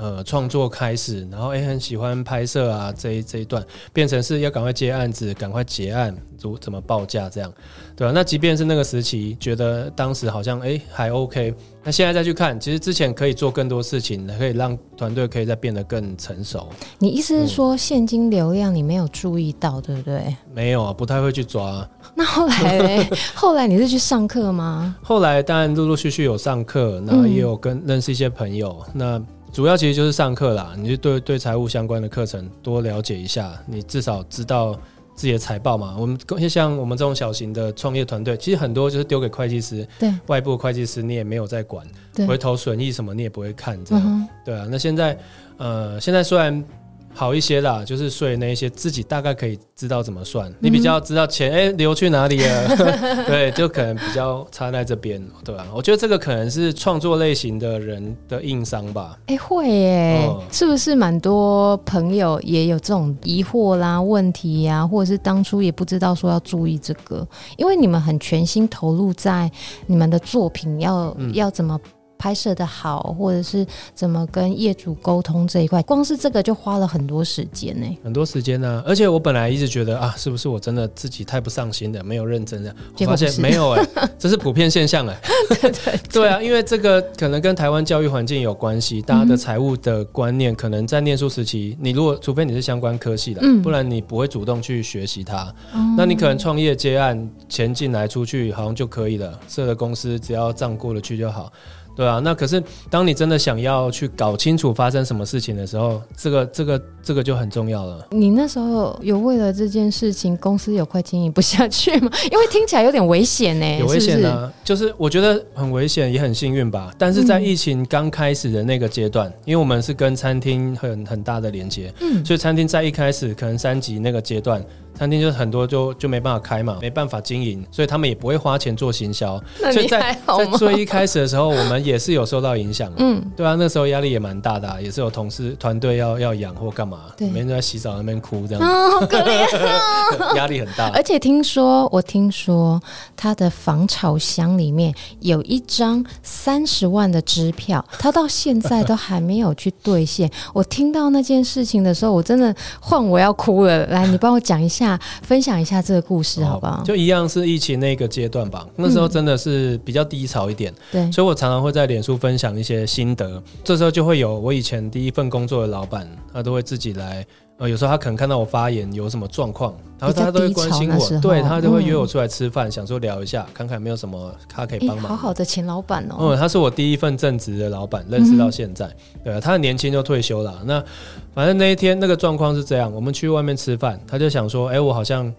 呃创作开始，然后诶很喜欢拍摄啊这一这一段，变成是要赶快接案子，赶快结案，如怎么报价这样，对吧、啊？那即便是那个时期，觉得当时好像诶还 OK。那现在再去看，其实之前可以做更多事情，可以让团队可以再变得更成熟。你意思是说现金流量你没有注意到，对不对？没有啊，不太会去抓。那后来呢？后来你是去上课吗？后来当然陆陆续续有上课，然后也有跟认识一些朋友。嗯、那主要其实就是上课啦，你就对对财务相关的课程多了解一下，你至少知道。自己的财报嘛，我们像我们这种小型的创业团队，其实很多就是丢给会计师，对，外部会计师你也没有在管，对，回头损益什么你也不会看，这样，嗯、对啊。那现在，呃，现在虽然。好一些啦，就是税那一些自己大概可以知道怎么算，你比较知道钱哎、欸、流去哪里了，对，就可能比较差在这边，对吧？我觉得这个可能是创作类型的人的硬伤吧。哎、欸，会耶，嗯、是不是蛮多朋友也有这种疑惑啦、问题呀、啊，或者是当初也不知道说要注意这个，因为你们很全心投入在你们的作品要，要、嗯、要怎么？拍摄的好，或者是怎么跟业主沟通这一块，光是这个就花了很多时间呢。很多时间呢、啊，而且我本来一直觉得啊，是不是我真的自己太不上心的，没有认真的？我发现没有哎、欸，这是普遍现象哎、欸。对，对，对，对啊，因为这个可能跟台湾教育环境有关系，大家的财务的观念可能在念书时期，你如果除非你是相关科系的，嗯、不然你不会主动去学习它。嗯、那你可能创业接案，钱进来出去好像就可以了，设了公司只要账过得去就好。对啊，那可是当你真的想要去搞清楚发生什么事情的时候，这个这个这个就很重要了。你那时候有为了这件事情，公司有快经营不下去吗？因为听起来有点危险呢。有危险啊，就是我觉得很危险，也很幸运吧。但是在疫情刚开始的那个阶段，嗯、因为我们是跟餐厅很很大的连接，嗯，所以餐厅在一开始可能三级那个阶段。餐厅就很多就就没办法开嘛，没办法经营，所以他们也不会花钱做行销。所以在在最一开始的时候，我们也是有受到影响。嗯，对啊，那时候压力也蛮大的，啊，也是有同事团队要要养或干嘛，对每天都在洗澡那边哭这样子。哦，好可怜，压力很大。而且听说，我听说他的防潮箱里面有一张三十万的支票，他到现在都还没有去兑现。我听到那件事情的时候，我真的换我要哭了。来，你帮我讲一下。分享一下这个故事好不好？就一样是疫情那个阶段吧，那时候真的是比较低潮一点，对、嗯，所以我常常会在脸书分享一些心得。这时候就会有我以前第一份工作的老板，他都会自己来。呃，有时候他可能看到我发言有什么状况，然后他都会关心我，对，他就会约我出来吃饭，嗯、想说聊一下，看看有没有什么他可以帮忙、欸。好好的前老板哦，嗯，他是我第一份正职的老板，认识到现在，嗯、对，他很年轻就退休了。那反正那一天那个状况是这样，我们去外面吃饭，他就想说，哎、欸，我好像。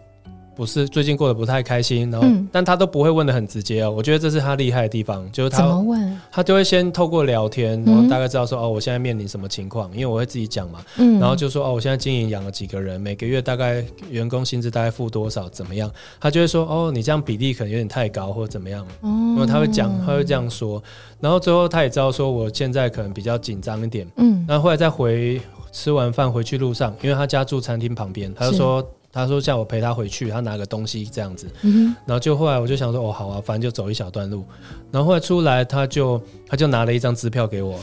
不是最近过得不太开心，然后，嗯、但他都不会问的很直接哦。我觉得这是他厉害的地方，就是他怎么问？他就会先透过聊天，然后大概知道说、嗯、哦，我现在面临什么情况，因为我会自己讲嘛。嗯，然后就说哦，我现在经营养了几个人，每个月大概员工薪资大概付多少，怎么样？他就会说哦，你这样比例可能有点太高，或者怎么样。哦，因为他会讲，他会这样说。然后最后他也知道说我现在可能比较紧张一点。嗯，然后后来再回吃完饭回去路上，因为他家住餐厅旁边，他就说。他说叫我陪他回去，他拿个东西这样子，嗯、然后就后来我就想说哦好啊，反正就走一小段路，然后后来出来他就他就拿了一张支票给我，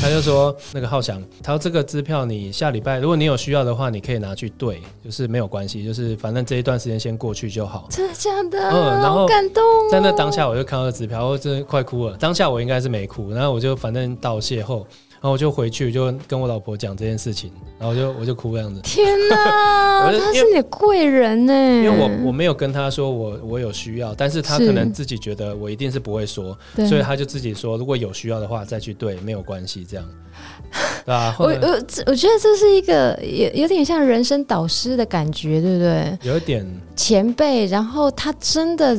他就说那个浩翔，他说这个支票你下礼拜如果你有需要的话，你可以拿去兑，就是没有关系，就是反正这一段时间先过去就好。真的假的？嗯，然后好感动、哦。在那当下我就看到支票，我真的快哭了。当下我应该是没哭，然后我就反正道谢后。然后我就回去，就跟我老婆讲这件事情，然后就我就哭这样子。天哪，他是你贵人呢！因为我我没有跟他说我我有需要，但是他可能自己觉得我一定是不会说，是所以他就自己说如果有需要的话再去对，没有关系这样。对啊，我我我觉得这是一个有有点像人生导师的感觉，对不对？有一点前辈，然后他真的，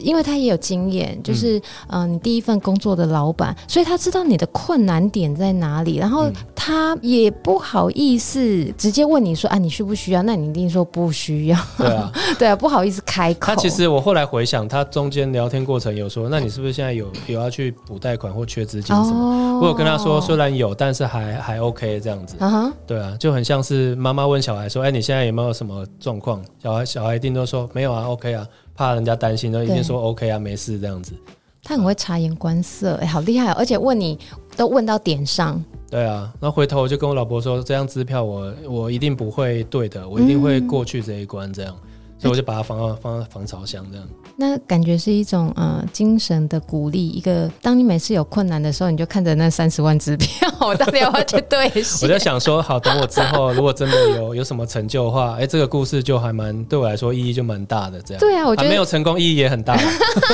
因为他也有经验，就是嗯、呃，你第一份工作的老板，所以他知道你的困难点在哪里，然后他也不好意思直接问你说啊，你需不需要？那你一定说不需要。对啊，对啊，不好意思开口。他其实我后来回想，他中间聊天过程有说，那你是不是现在有有要去补贷款或缺资金什么？哦、我有跟他说，虽然有，但是还还 OK 这样子。啊哈，对啊，就很像是妈妈问小孩说，哎，你现在有没有什么状况？小孩小孩一定都说没有啊，OK 啊，怕人家担心，都一定说 OK 啊，没事这样子。他很会察言观色，哎，好厉害哦！而且问你都问到点上。对啊，然后回头我就跟我老婆说，这张支票我我一定不会对的，我一定会过去这一关，这样，嗯、所以我就把它放到放到防潮箱这样。那感觉是一种呃精神的鼓励，一个当你每次有困难的时候，你就看着那三十万支票，我到底要不要去兑现？我就想说，好，等我之后如果真的有有什么成就的话，哎，这个故事就还蛮对我来说意义就蛮大的。这样对啊，我觉得、啊、没有成功意义也很大。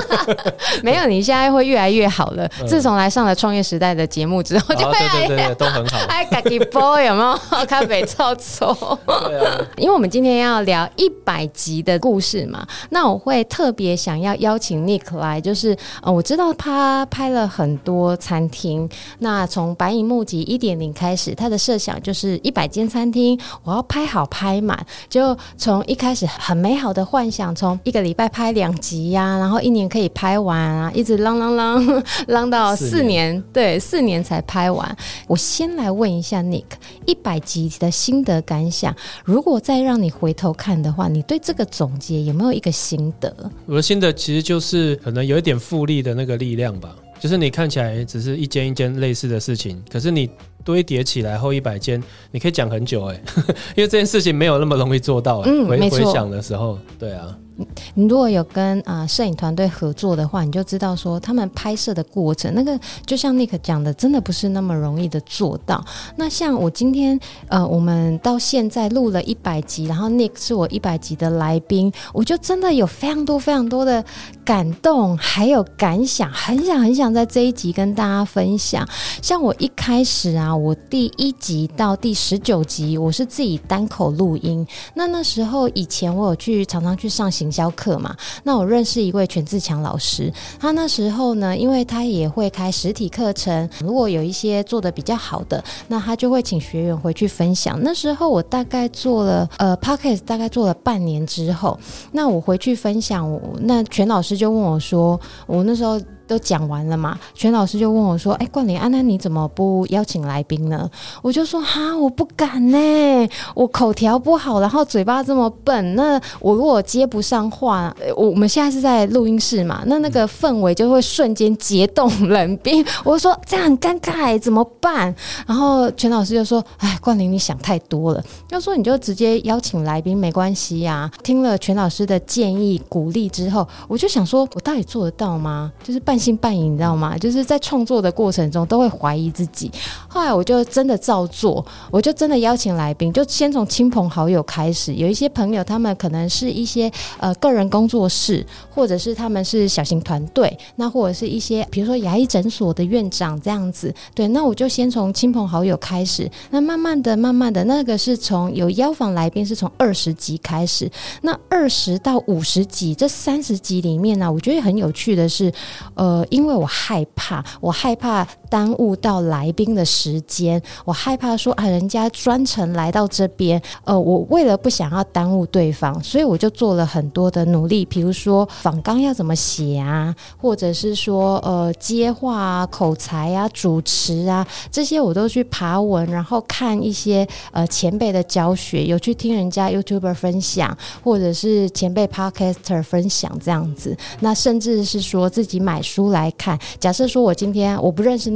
没有，你现在会越来越好了。嗯、自从来上了创业时代的节目之后，就会对对对对都很好。哎，咖喱波有没有？咖啡臭臭。对啊，因为我们今天要聊一百集的故事嘛，那我会特别。想要邀请 Nick 来，就是呃，我知道他拍了很多餐厅。那从白银募集一点零开始，他的设想就是一百间餐厅，我要拍好拍满。就从一开始很美好的幻想，从一个礼拜拍两集呀、啊，然后一年可以拍完啊，一直浪浪浪浪到四年，四年对，四年才拍完。我先来问一下 Nick，一百集的心得感想，如果再让你回头看的话，你对这个总结有没有一个心得？我的心得其实就是可能有一点复利的那个力量吧，就是你看起来只是一件一件类似的事情，可是你堆叠起来后一百件，你可以讲很久哎，因为这件事情没有那么容易做到哎。嗯，回。回想的时候，对啊。你如果有跟啊摄影团队合作的话，你就知道说他们拍摄的过程，那个就像 Nick 讲的，真的不是那么容易的做到。那像我今天呃，我们到现在录了一百集，然后 Nick 是我一百集的来宾，我就真的有非常多非常多的感动，还有感想，很想很想在这一集跟大家分享。像我一开始啊，我第一集到第十九集，我是自己单口录音。那那时候以前我有去常常去上行。营销课嘛，那我认识一位全自强老师，他那时候呢，因为他也会开实体课程，如果有一些做的比较好的，那他就会请学员回去分享。那时候我大概做了呃 Podcast 大概做了半年之后，那我回去分享，那全老师就问我说，我那时候。都讲完了嘛？全老师就问我说：“哎、欸，冠霖，安、啊、那你怎么不邀请来宾呢？”我就说：“哈，我不敢呢，我口条不好，然后嘴巴这么笨。那我如果接不上话，我我们现在是在录音室嘛，那那个氛围就会瞬间结冻冷冰。我就说这样很尴尬，怎么办？然后全老师就说：“哎，冠霖，你想太多了。要说你就直接邀请来宾没关系呀、啊。”听了全老师的建议鼓励之后，我就想说，我到底做得到吗？就是半。半信半疑，你知道吗？就是在创作的过程中都会怀疑自己。后来我就真的照做，我就真的邀请来宾，就先从亲朋好友开始。有一些朋友，他们可能是一些呃个人工作室，或者是他们是小型团队，那或者是一些比如说牙医诊所的院长这样子。对，那我就先从亲朋好友开始。那慢慢的、慢慢的，那个是从有邀访来宾是从二十集开始。那二十到五十集这三十集里面呢、啊，我觉得很有趣的是，呃。呃，因为我害怕，我害怕耽误到来宾的时间，我害怕说啊，人家专程来到这边，呃，我为了不想要耽误对方，所以我就做了很多的努力，比如说访纲要怎么写啊，或者是说呃接话啊、口才啊、主持啊这些，我都去爬文，然后看一些呃前辈的教学，有去听人家 YouTuber 分享，或者是前辈 Podcaster 分享这样子，那甚至是说自己买。书来看，假设说我今天我不认识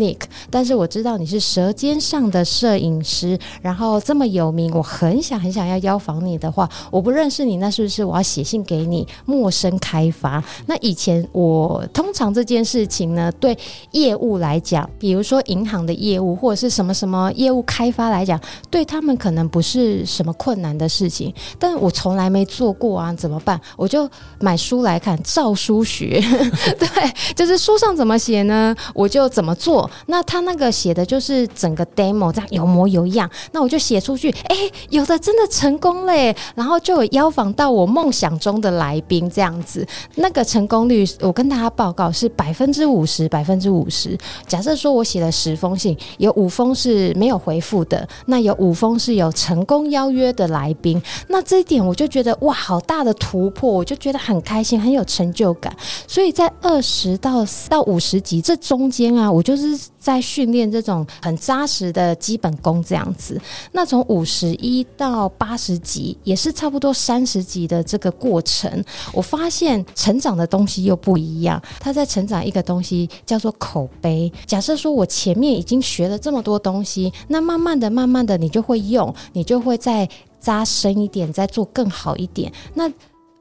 但是我知道你是舌尖上的摄影师，然后这么有名，我很想很想要邀访你的话，我不认识你，那是不是我要写信给你，陌生开发？那以前我通常这件事情呢，对业务来讲，比如说银行的业务或者是什么什么业务开发来讲，对他们可能不是什么困难的事情，但我从来没做过啊，怎么办？我就买书来看，照书学，对，就是。书上怎么写呢？我就怎么做。那他那个写的就是整个 demo，这样有模有样。那我就写出去，哎，有的真的成功嘞。然后就有邀访到我梦想中的来宾，这样子。那个成功率，我跟大家报告是百分之五十，百分之五十。假设说我写了十封信，有五封是没有回复的，那有五封是有成功邀约的来宾。那这一点我就觉得哇，好大的突破，我就觉得很开心，很有成就感。所以在二十到到五十级这中间啊，我就是在训练这种很扎实的基本功这样子。那从五十一到八十级，也是差不多三十级的这个过程，我发现成长的东西又不一样。他在成长一个东西叫做口碑。假设说我前面已经学了这么多东西，那慢慢的、慢慢的，你就会用，你就会再扎深一点，再做更好一点。那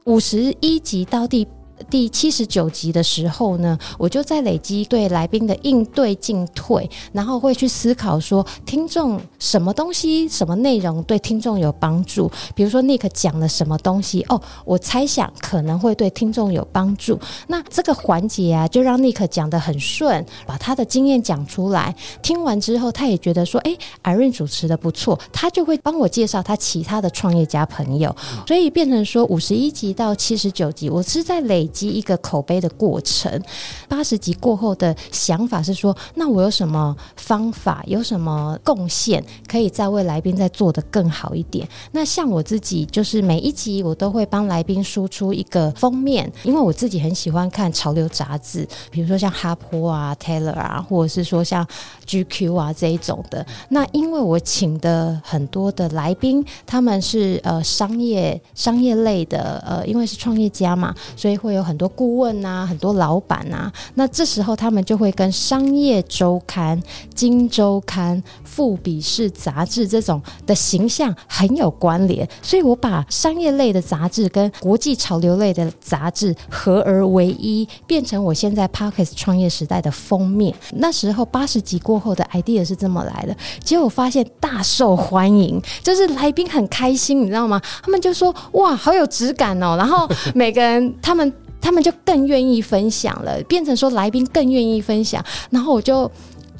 五十一级到第。第七十九集的时候呢，我就在累积对来宾的应对进退，然后会去思考说，听众什么东西、什么内容对听众有帮助。比如说 Nick 讲了什么东西，哦，我猜想可能会对听众有帮助。那这个环节啊，就让 Nick 讲得很顺，把他的经验讲出来。听完之后，他也觉得说，哎，Irene 主持的不错，他就会帮我介绍他其他的创业家朋友，所以变成说五十一集到七十九集，我是在累。积一个口碑的过程，八十集过后的想法是说，那我有什么方法，有什么贡献，可以再为来宾再做得更好一点？那像我自己，就是每一集我都会帮来宾输出一个封面，因为我自己很喜欢看潮流杂志，比如说像哈坡啊、Taylor 啊，或者是说像 GQ 啊这一种的。那因为我请的很多的来宾，他们是呃商业商业类的，呃，因为是创业家嘛，所以会有。有很多顾问啊，很多老板啊。那这时候他们就会跟商业周刊、金周刊、富比士杂志这种的形象很有关联，所以我把商业类的杂志跟国际潮流类的杂志合而为一，变成我现在 Podcast 创业时代的封面。那时候八十集过后的 idea 是这么来的，结果发现大受欢迎，就是来宾很开心，你知道吗？他们就说：“哇，好有质感哦！”然后每个人他们他们就更愿意分享了，变成说来宾更愿意分享，然后我就。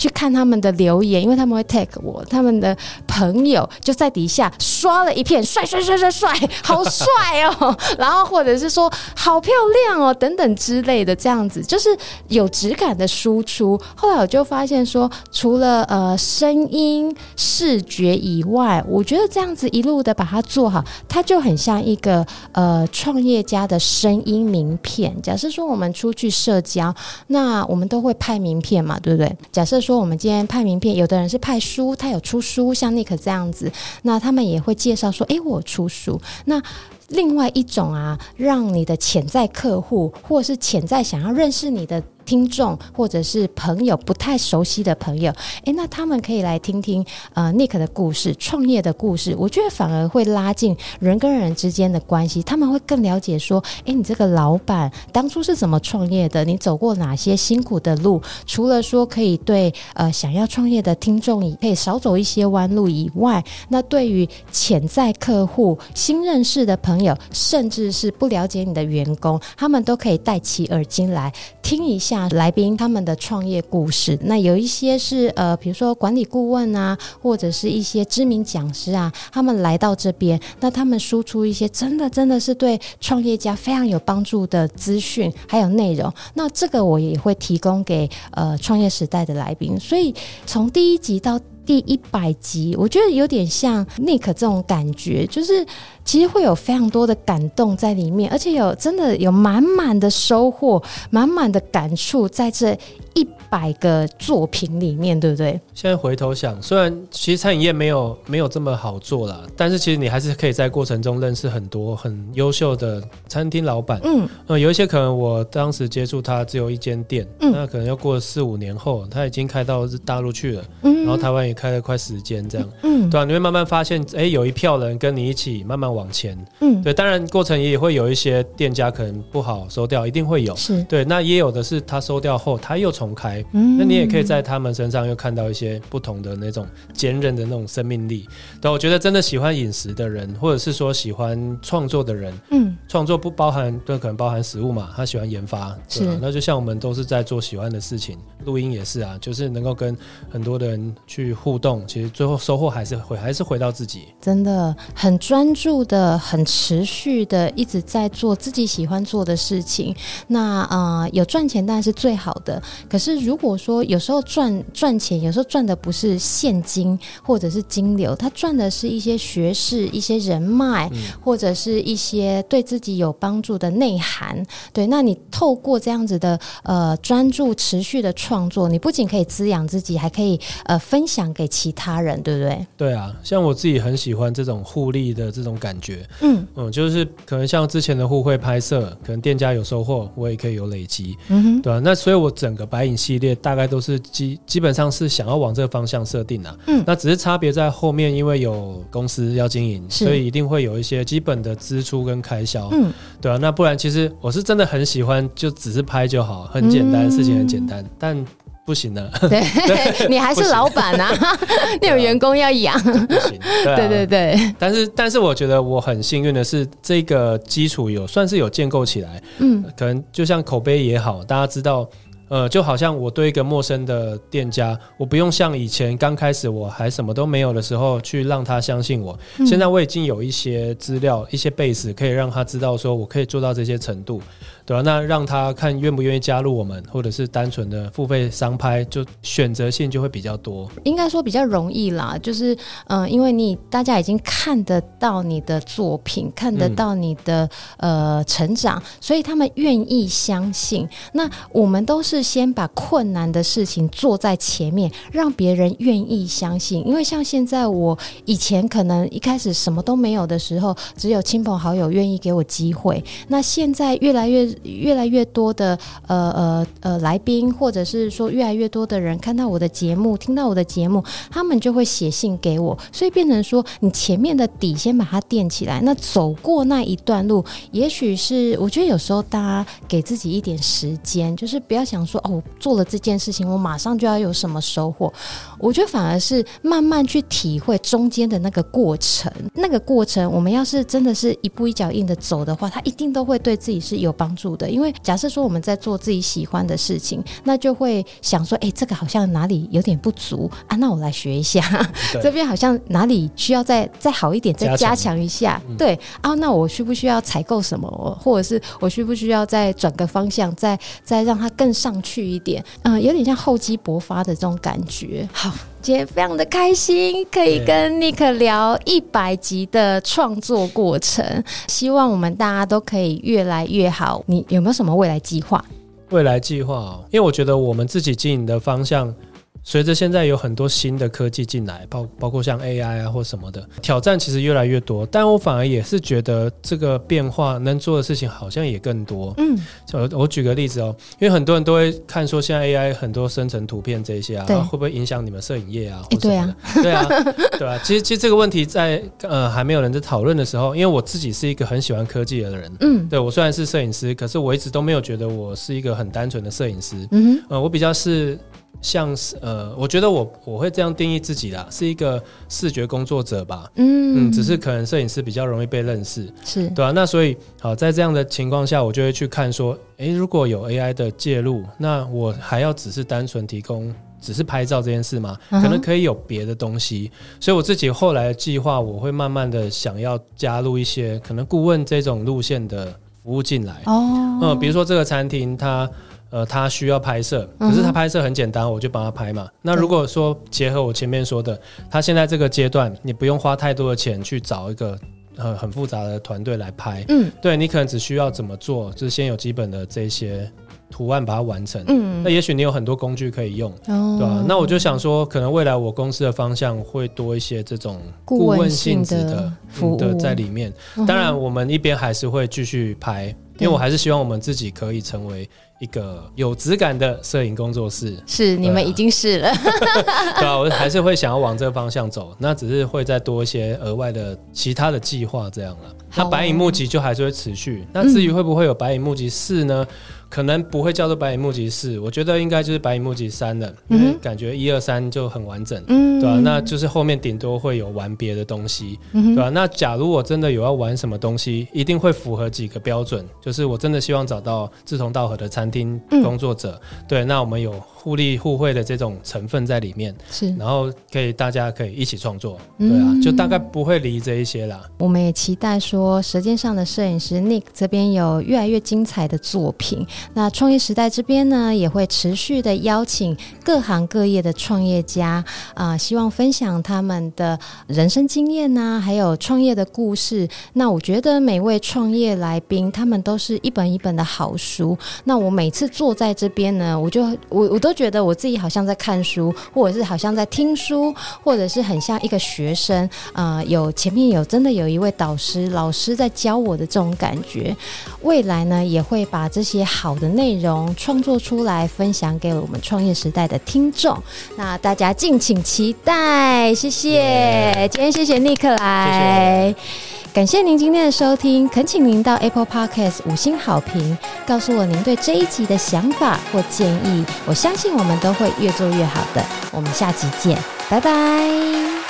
去看他们的留言，因为他们会 tag 我，他们的朋友就在底下刷了一片帅帅帅帅帅，好帅哦，然后或者是说好漂亮哦等等之类的，这样子就是有质感的输出。后来我就发现说，除了呃声音、视觉以外，我觉得这样子一路的把它做好，它就很像一个呃创业家的声音名片。假设说我们出去社交，那我们都会派名片嘛，对不对？假设。说说我们今天派名片，有的人是派书，他有出书，像 Nick 这样子，那他们也会介绍说，诶，我出书。那另外一种啊，让你的潜在客户，或是潜在想要认识你的。听众或者是朋友不太熟悉的朋友，诶，那他们可以来听听呃 Nick 的故事、创业的故事。我觉得反而会拉近人跟人之间的关系，他们会更了解说，诶，你这个老板当初是怎么创业的？你走过哪些辛苦的路？除了说可以对呃想要创业的听众可以少走一些弯路以外，那对于潜在客户、新认识的朋友，甚至是不了解你的员工，他们都可以戴起耳机来听一下。来宾他们的创业故事，那有一些是呃，比如说管理顾问啊，或者是一些知名讲师啊，他们来到这边，那他们输出一些真的真的是对创业家非常有帮助的资讯还有内容，那这个我也会提供给呃创业时代的来宾，所以从第一集到第一百集，我觉得有点像 Nick 这种感觉，就是其实会有非常多的感动在里面，而且有真的有满满的收获，满满的感触在这。一百个作品里面，对不对？现在回头想，虽然其实餐饮业没有没有这么好做啦，但是其实你还是可以在过程中认识很多很优秀的餐厅老板。嗯，呃，有一些可能我当时接触他只有一间店，嗯，那可能要过了四五年后，他已经开到大陆去了，嗯，然后台湾也开了快十间这样，嗯，对啊，你会慢慢发现，哎，有一票人跟你一起慢慢往前，嗯，对，当然过程也会有一些店家可能不好收掉，一定会有，是。对，那也有的是他收掉后他又重开，嗯。那你也可以在他们身上又看到一些不同的那种坚韧的那种生命力。对，我觉得真的喜欢饮食的人，或者是说喜欢创作的人，嗯，创作不包含，对，可能包含食物嘛，他喜欢研发，是，那就像我们都是在做喜欢的事情，录音也是啊，就是能够跟很多的人去互动，其实最后收获还是回还是回到自己，真的很专注的，很持续的一直在做自己喜欢做的事情。那啊、呃，有赚钱当然是最好的。可是，如果说有时候赚赚钱，有时候赚的不是现金或者是金流，他赚的是一些学识、一些人脉，嗯、或者是一些对自己有帮助的内涵。对，那你透过这样子的呃专注、持续的创作，你不仅可以滋养自己，还可以呃分享给其他人，对不对？对啊，像我自己很喜欢这种互利的这种感觉。嗯嗯，就是可能像之前的互惠拍摄，可能店家有收获，我也可以有累积。嗯哼，对啊，那所以我整个白。影系列大概都是基基本上是想要往这个方向设定的，嗯，那只是差别在后面，因为有公司要经营，所以一定会有一些基本的支出跟开销，嗯，对啊，那不然其实我是真的很喜欢，就只是拍就好，很简单，事情很简单，但不行的，对，你还是老板啊，你有员工要养，不行，对对对，但是但是我觉得我很幸运的是，这个基础有算是有建构起来，嗯，可能就像口碑也好，大家知道。呃，就好像我对一个陌生的店家，我不用像以前刚开始我还什么都没有的时候去让他相信我。嗯、现在我已经有一些资料、一些 base 可以让他知道说我可以做到这些程度。对啊，那让他看愿不愿意加入我们，或者是单纯的付费商拍，就选择性就会比较多。应该说比较容易啦，就是嗯、呃，因为你大家已经看得到你的作品，看得到你的、嗯、呃成长，所以他们愿意相信。那我们都是先把困难的事情做在前面，让别人愿意相信。因为像现在，我以前可能一开始什么都没有的时候，只有亲朋好友愿意给我机会。那现在越来越越来越多的呃呃呃来宾，或者是说越来越多的人看到我的节目，听到我的节目，他们就会写信给我，所以变成说，你前面的底先把它垫起来，那走过那一段路，也许是我觉得有时候大家给自己一点时间，就是不要想说哦，我做了这件事情，我马上就要有什么收获。我觉得反而是慢慢去体会中间的那个过程，那个过程，我们要是真的是一步一脚印的走的话，它一定都会对自己是有帮助的。因为假设说我们在做自己喜欢的事情，那就会想说，哎，这个好像哪里有点不足啊，那我来学一下，这边好像哪里需要再再好一点，再加强一下。对啊，那我需不需要采购什么，或者是我需不需要再转个方向，再再让它更上去一点？嗯，有点像厚积薄发的这种感觉。好，今天非常的开心，可以跟尼克聊一百集的创作过程。希望我们大家都可以越来越好。你有没有什么未来计划？未来计划哦，因为我觉得我们自己经营的方向。随着现在有很多新的科技进来，包包括像 AI 啊或什么的挑战，其实越来越多。但我反而也是觉得这个变化能做的事情好像也更多。嗯，我我举个例子哦，因为很多人都会看说现在 AI 很多生成图片这些啊，会不会影响你们摄影业啊？对啊，对啊，对啊。其实其实这个问题在呃还没有人在讨论的时候，因为我自己是一个很喜欢科技的人。嗯，对我虽然是摄影师，可是我一直都没有觉得我是一个很单纯的摄影师。嗯哼，呃，我比较是。像是呃，我觉得我我会这样定义自己啦，是一个视觉工作者吧。嗯嗯，只是可能摄影师比较容易被认识，是对啊。那所以好，在这样的情况下，我就会去看说，诶，如果有 AI 的介入，那我还要只是单纯提供只是拍照这件事吗？可能可以有别的东西。所以我自己后来的计划，我会慢慢的想要加入一些可能顾问这种路线的服务进来。哦，嗯，比如说这个餐厅它。呃，他需要拍摄，可是他拍摄很简单，我就帮他拍嘛。那如果说结合我前面说的，他现在这个阶段，你不用花太多的钱去找一个呃很复杂的团队来拍，嗯，对，你可能只需要怎么做，就是先有基本的这些图案把它完成，嗯，那也许你有很多工具可以用，哦，对吧？那我就想说，可能未来我公司的方向会多一些这种顾问性质的服务的在里面。当然，我们一边还是会继续拍，因为我还是希望我们自己可以成为。一个有质感的摄影工作室，是你们已经是了，对啊，我还是会想要往这个方向走，那只是会再多一些额外的其他的计划这样了。那白影募集就还是会持续，那至于会不会有白影募集四呢？可能不会叫做白蚁募集四，我觉得应该就是白蚁募集三了，因为感觉一二三就很完整，嗯，对吧？那就是后面顶多会有玩别的东西，对吧？那假如我真的有要玩什么东西，一定会符合几个标准，就是我真的希望找到志同道合的餐厅工作者，对，那我们有。互利互惠的这种成分在里面，是，然后可以大家可以一起创作，对啊，就大概不会离这一些啦。我们也期待说，舌尖上的摄影师 Nick 这边有越来越精彩的作品。那创业时代这边呢，也会持续的邀请各行各业的创业家啊、呃，希望分享他们的人生经验呐、啊，还有创业的故事。那我觉得每位创业来宾，他们都是一本一本的好书。那我每次坐在这边呢，我就我我都。觉得我自己好像在看书，或者是好像在听书，或者是很像一个学生啊、呃，有前面有真的有一位导师老师在教我的这种感觉。未来呢，也会把这些好的内容创作出来，分享给我们创业时代的听众。那大家敬请期待，谢谢。今天谢谢 Nick 来。谢谢。感谢您今天的收听，恳请您到 Apple Podcast 五星好评，告诉我您对这一集的想法或建议。我相信我们都会越做越好的。我们下期见，拜拜。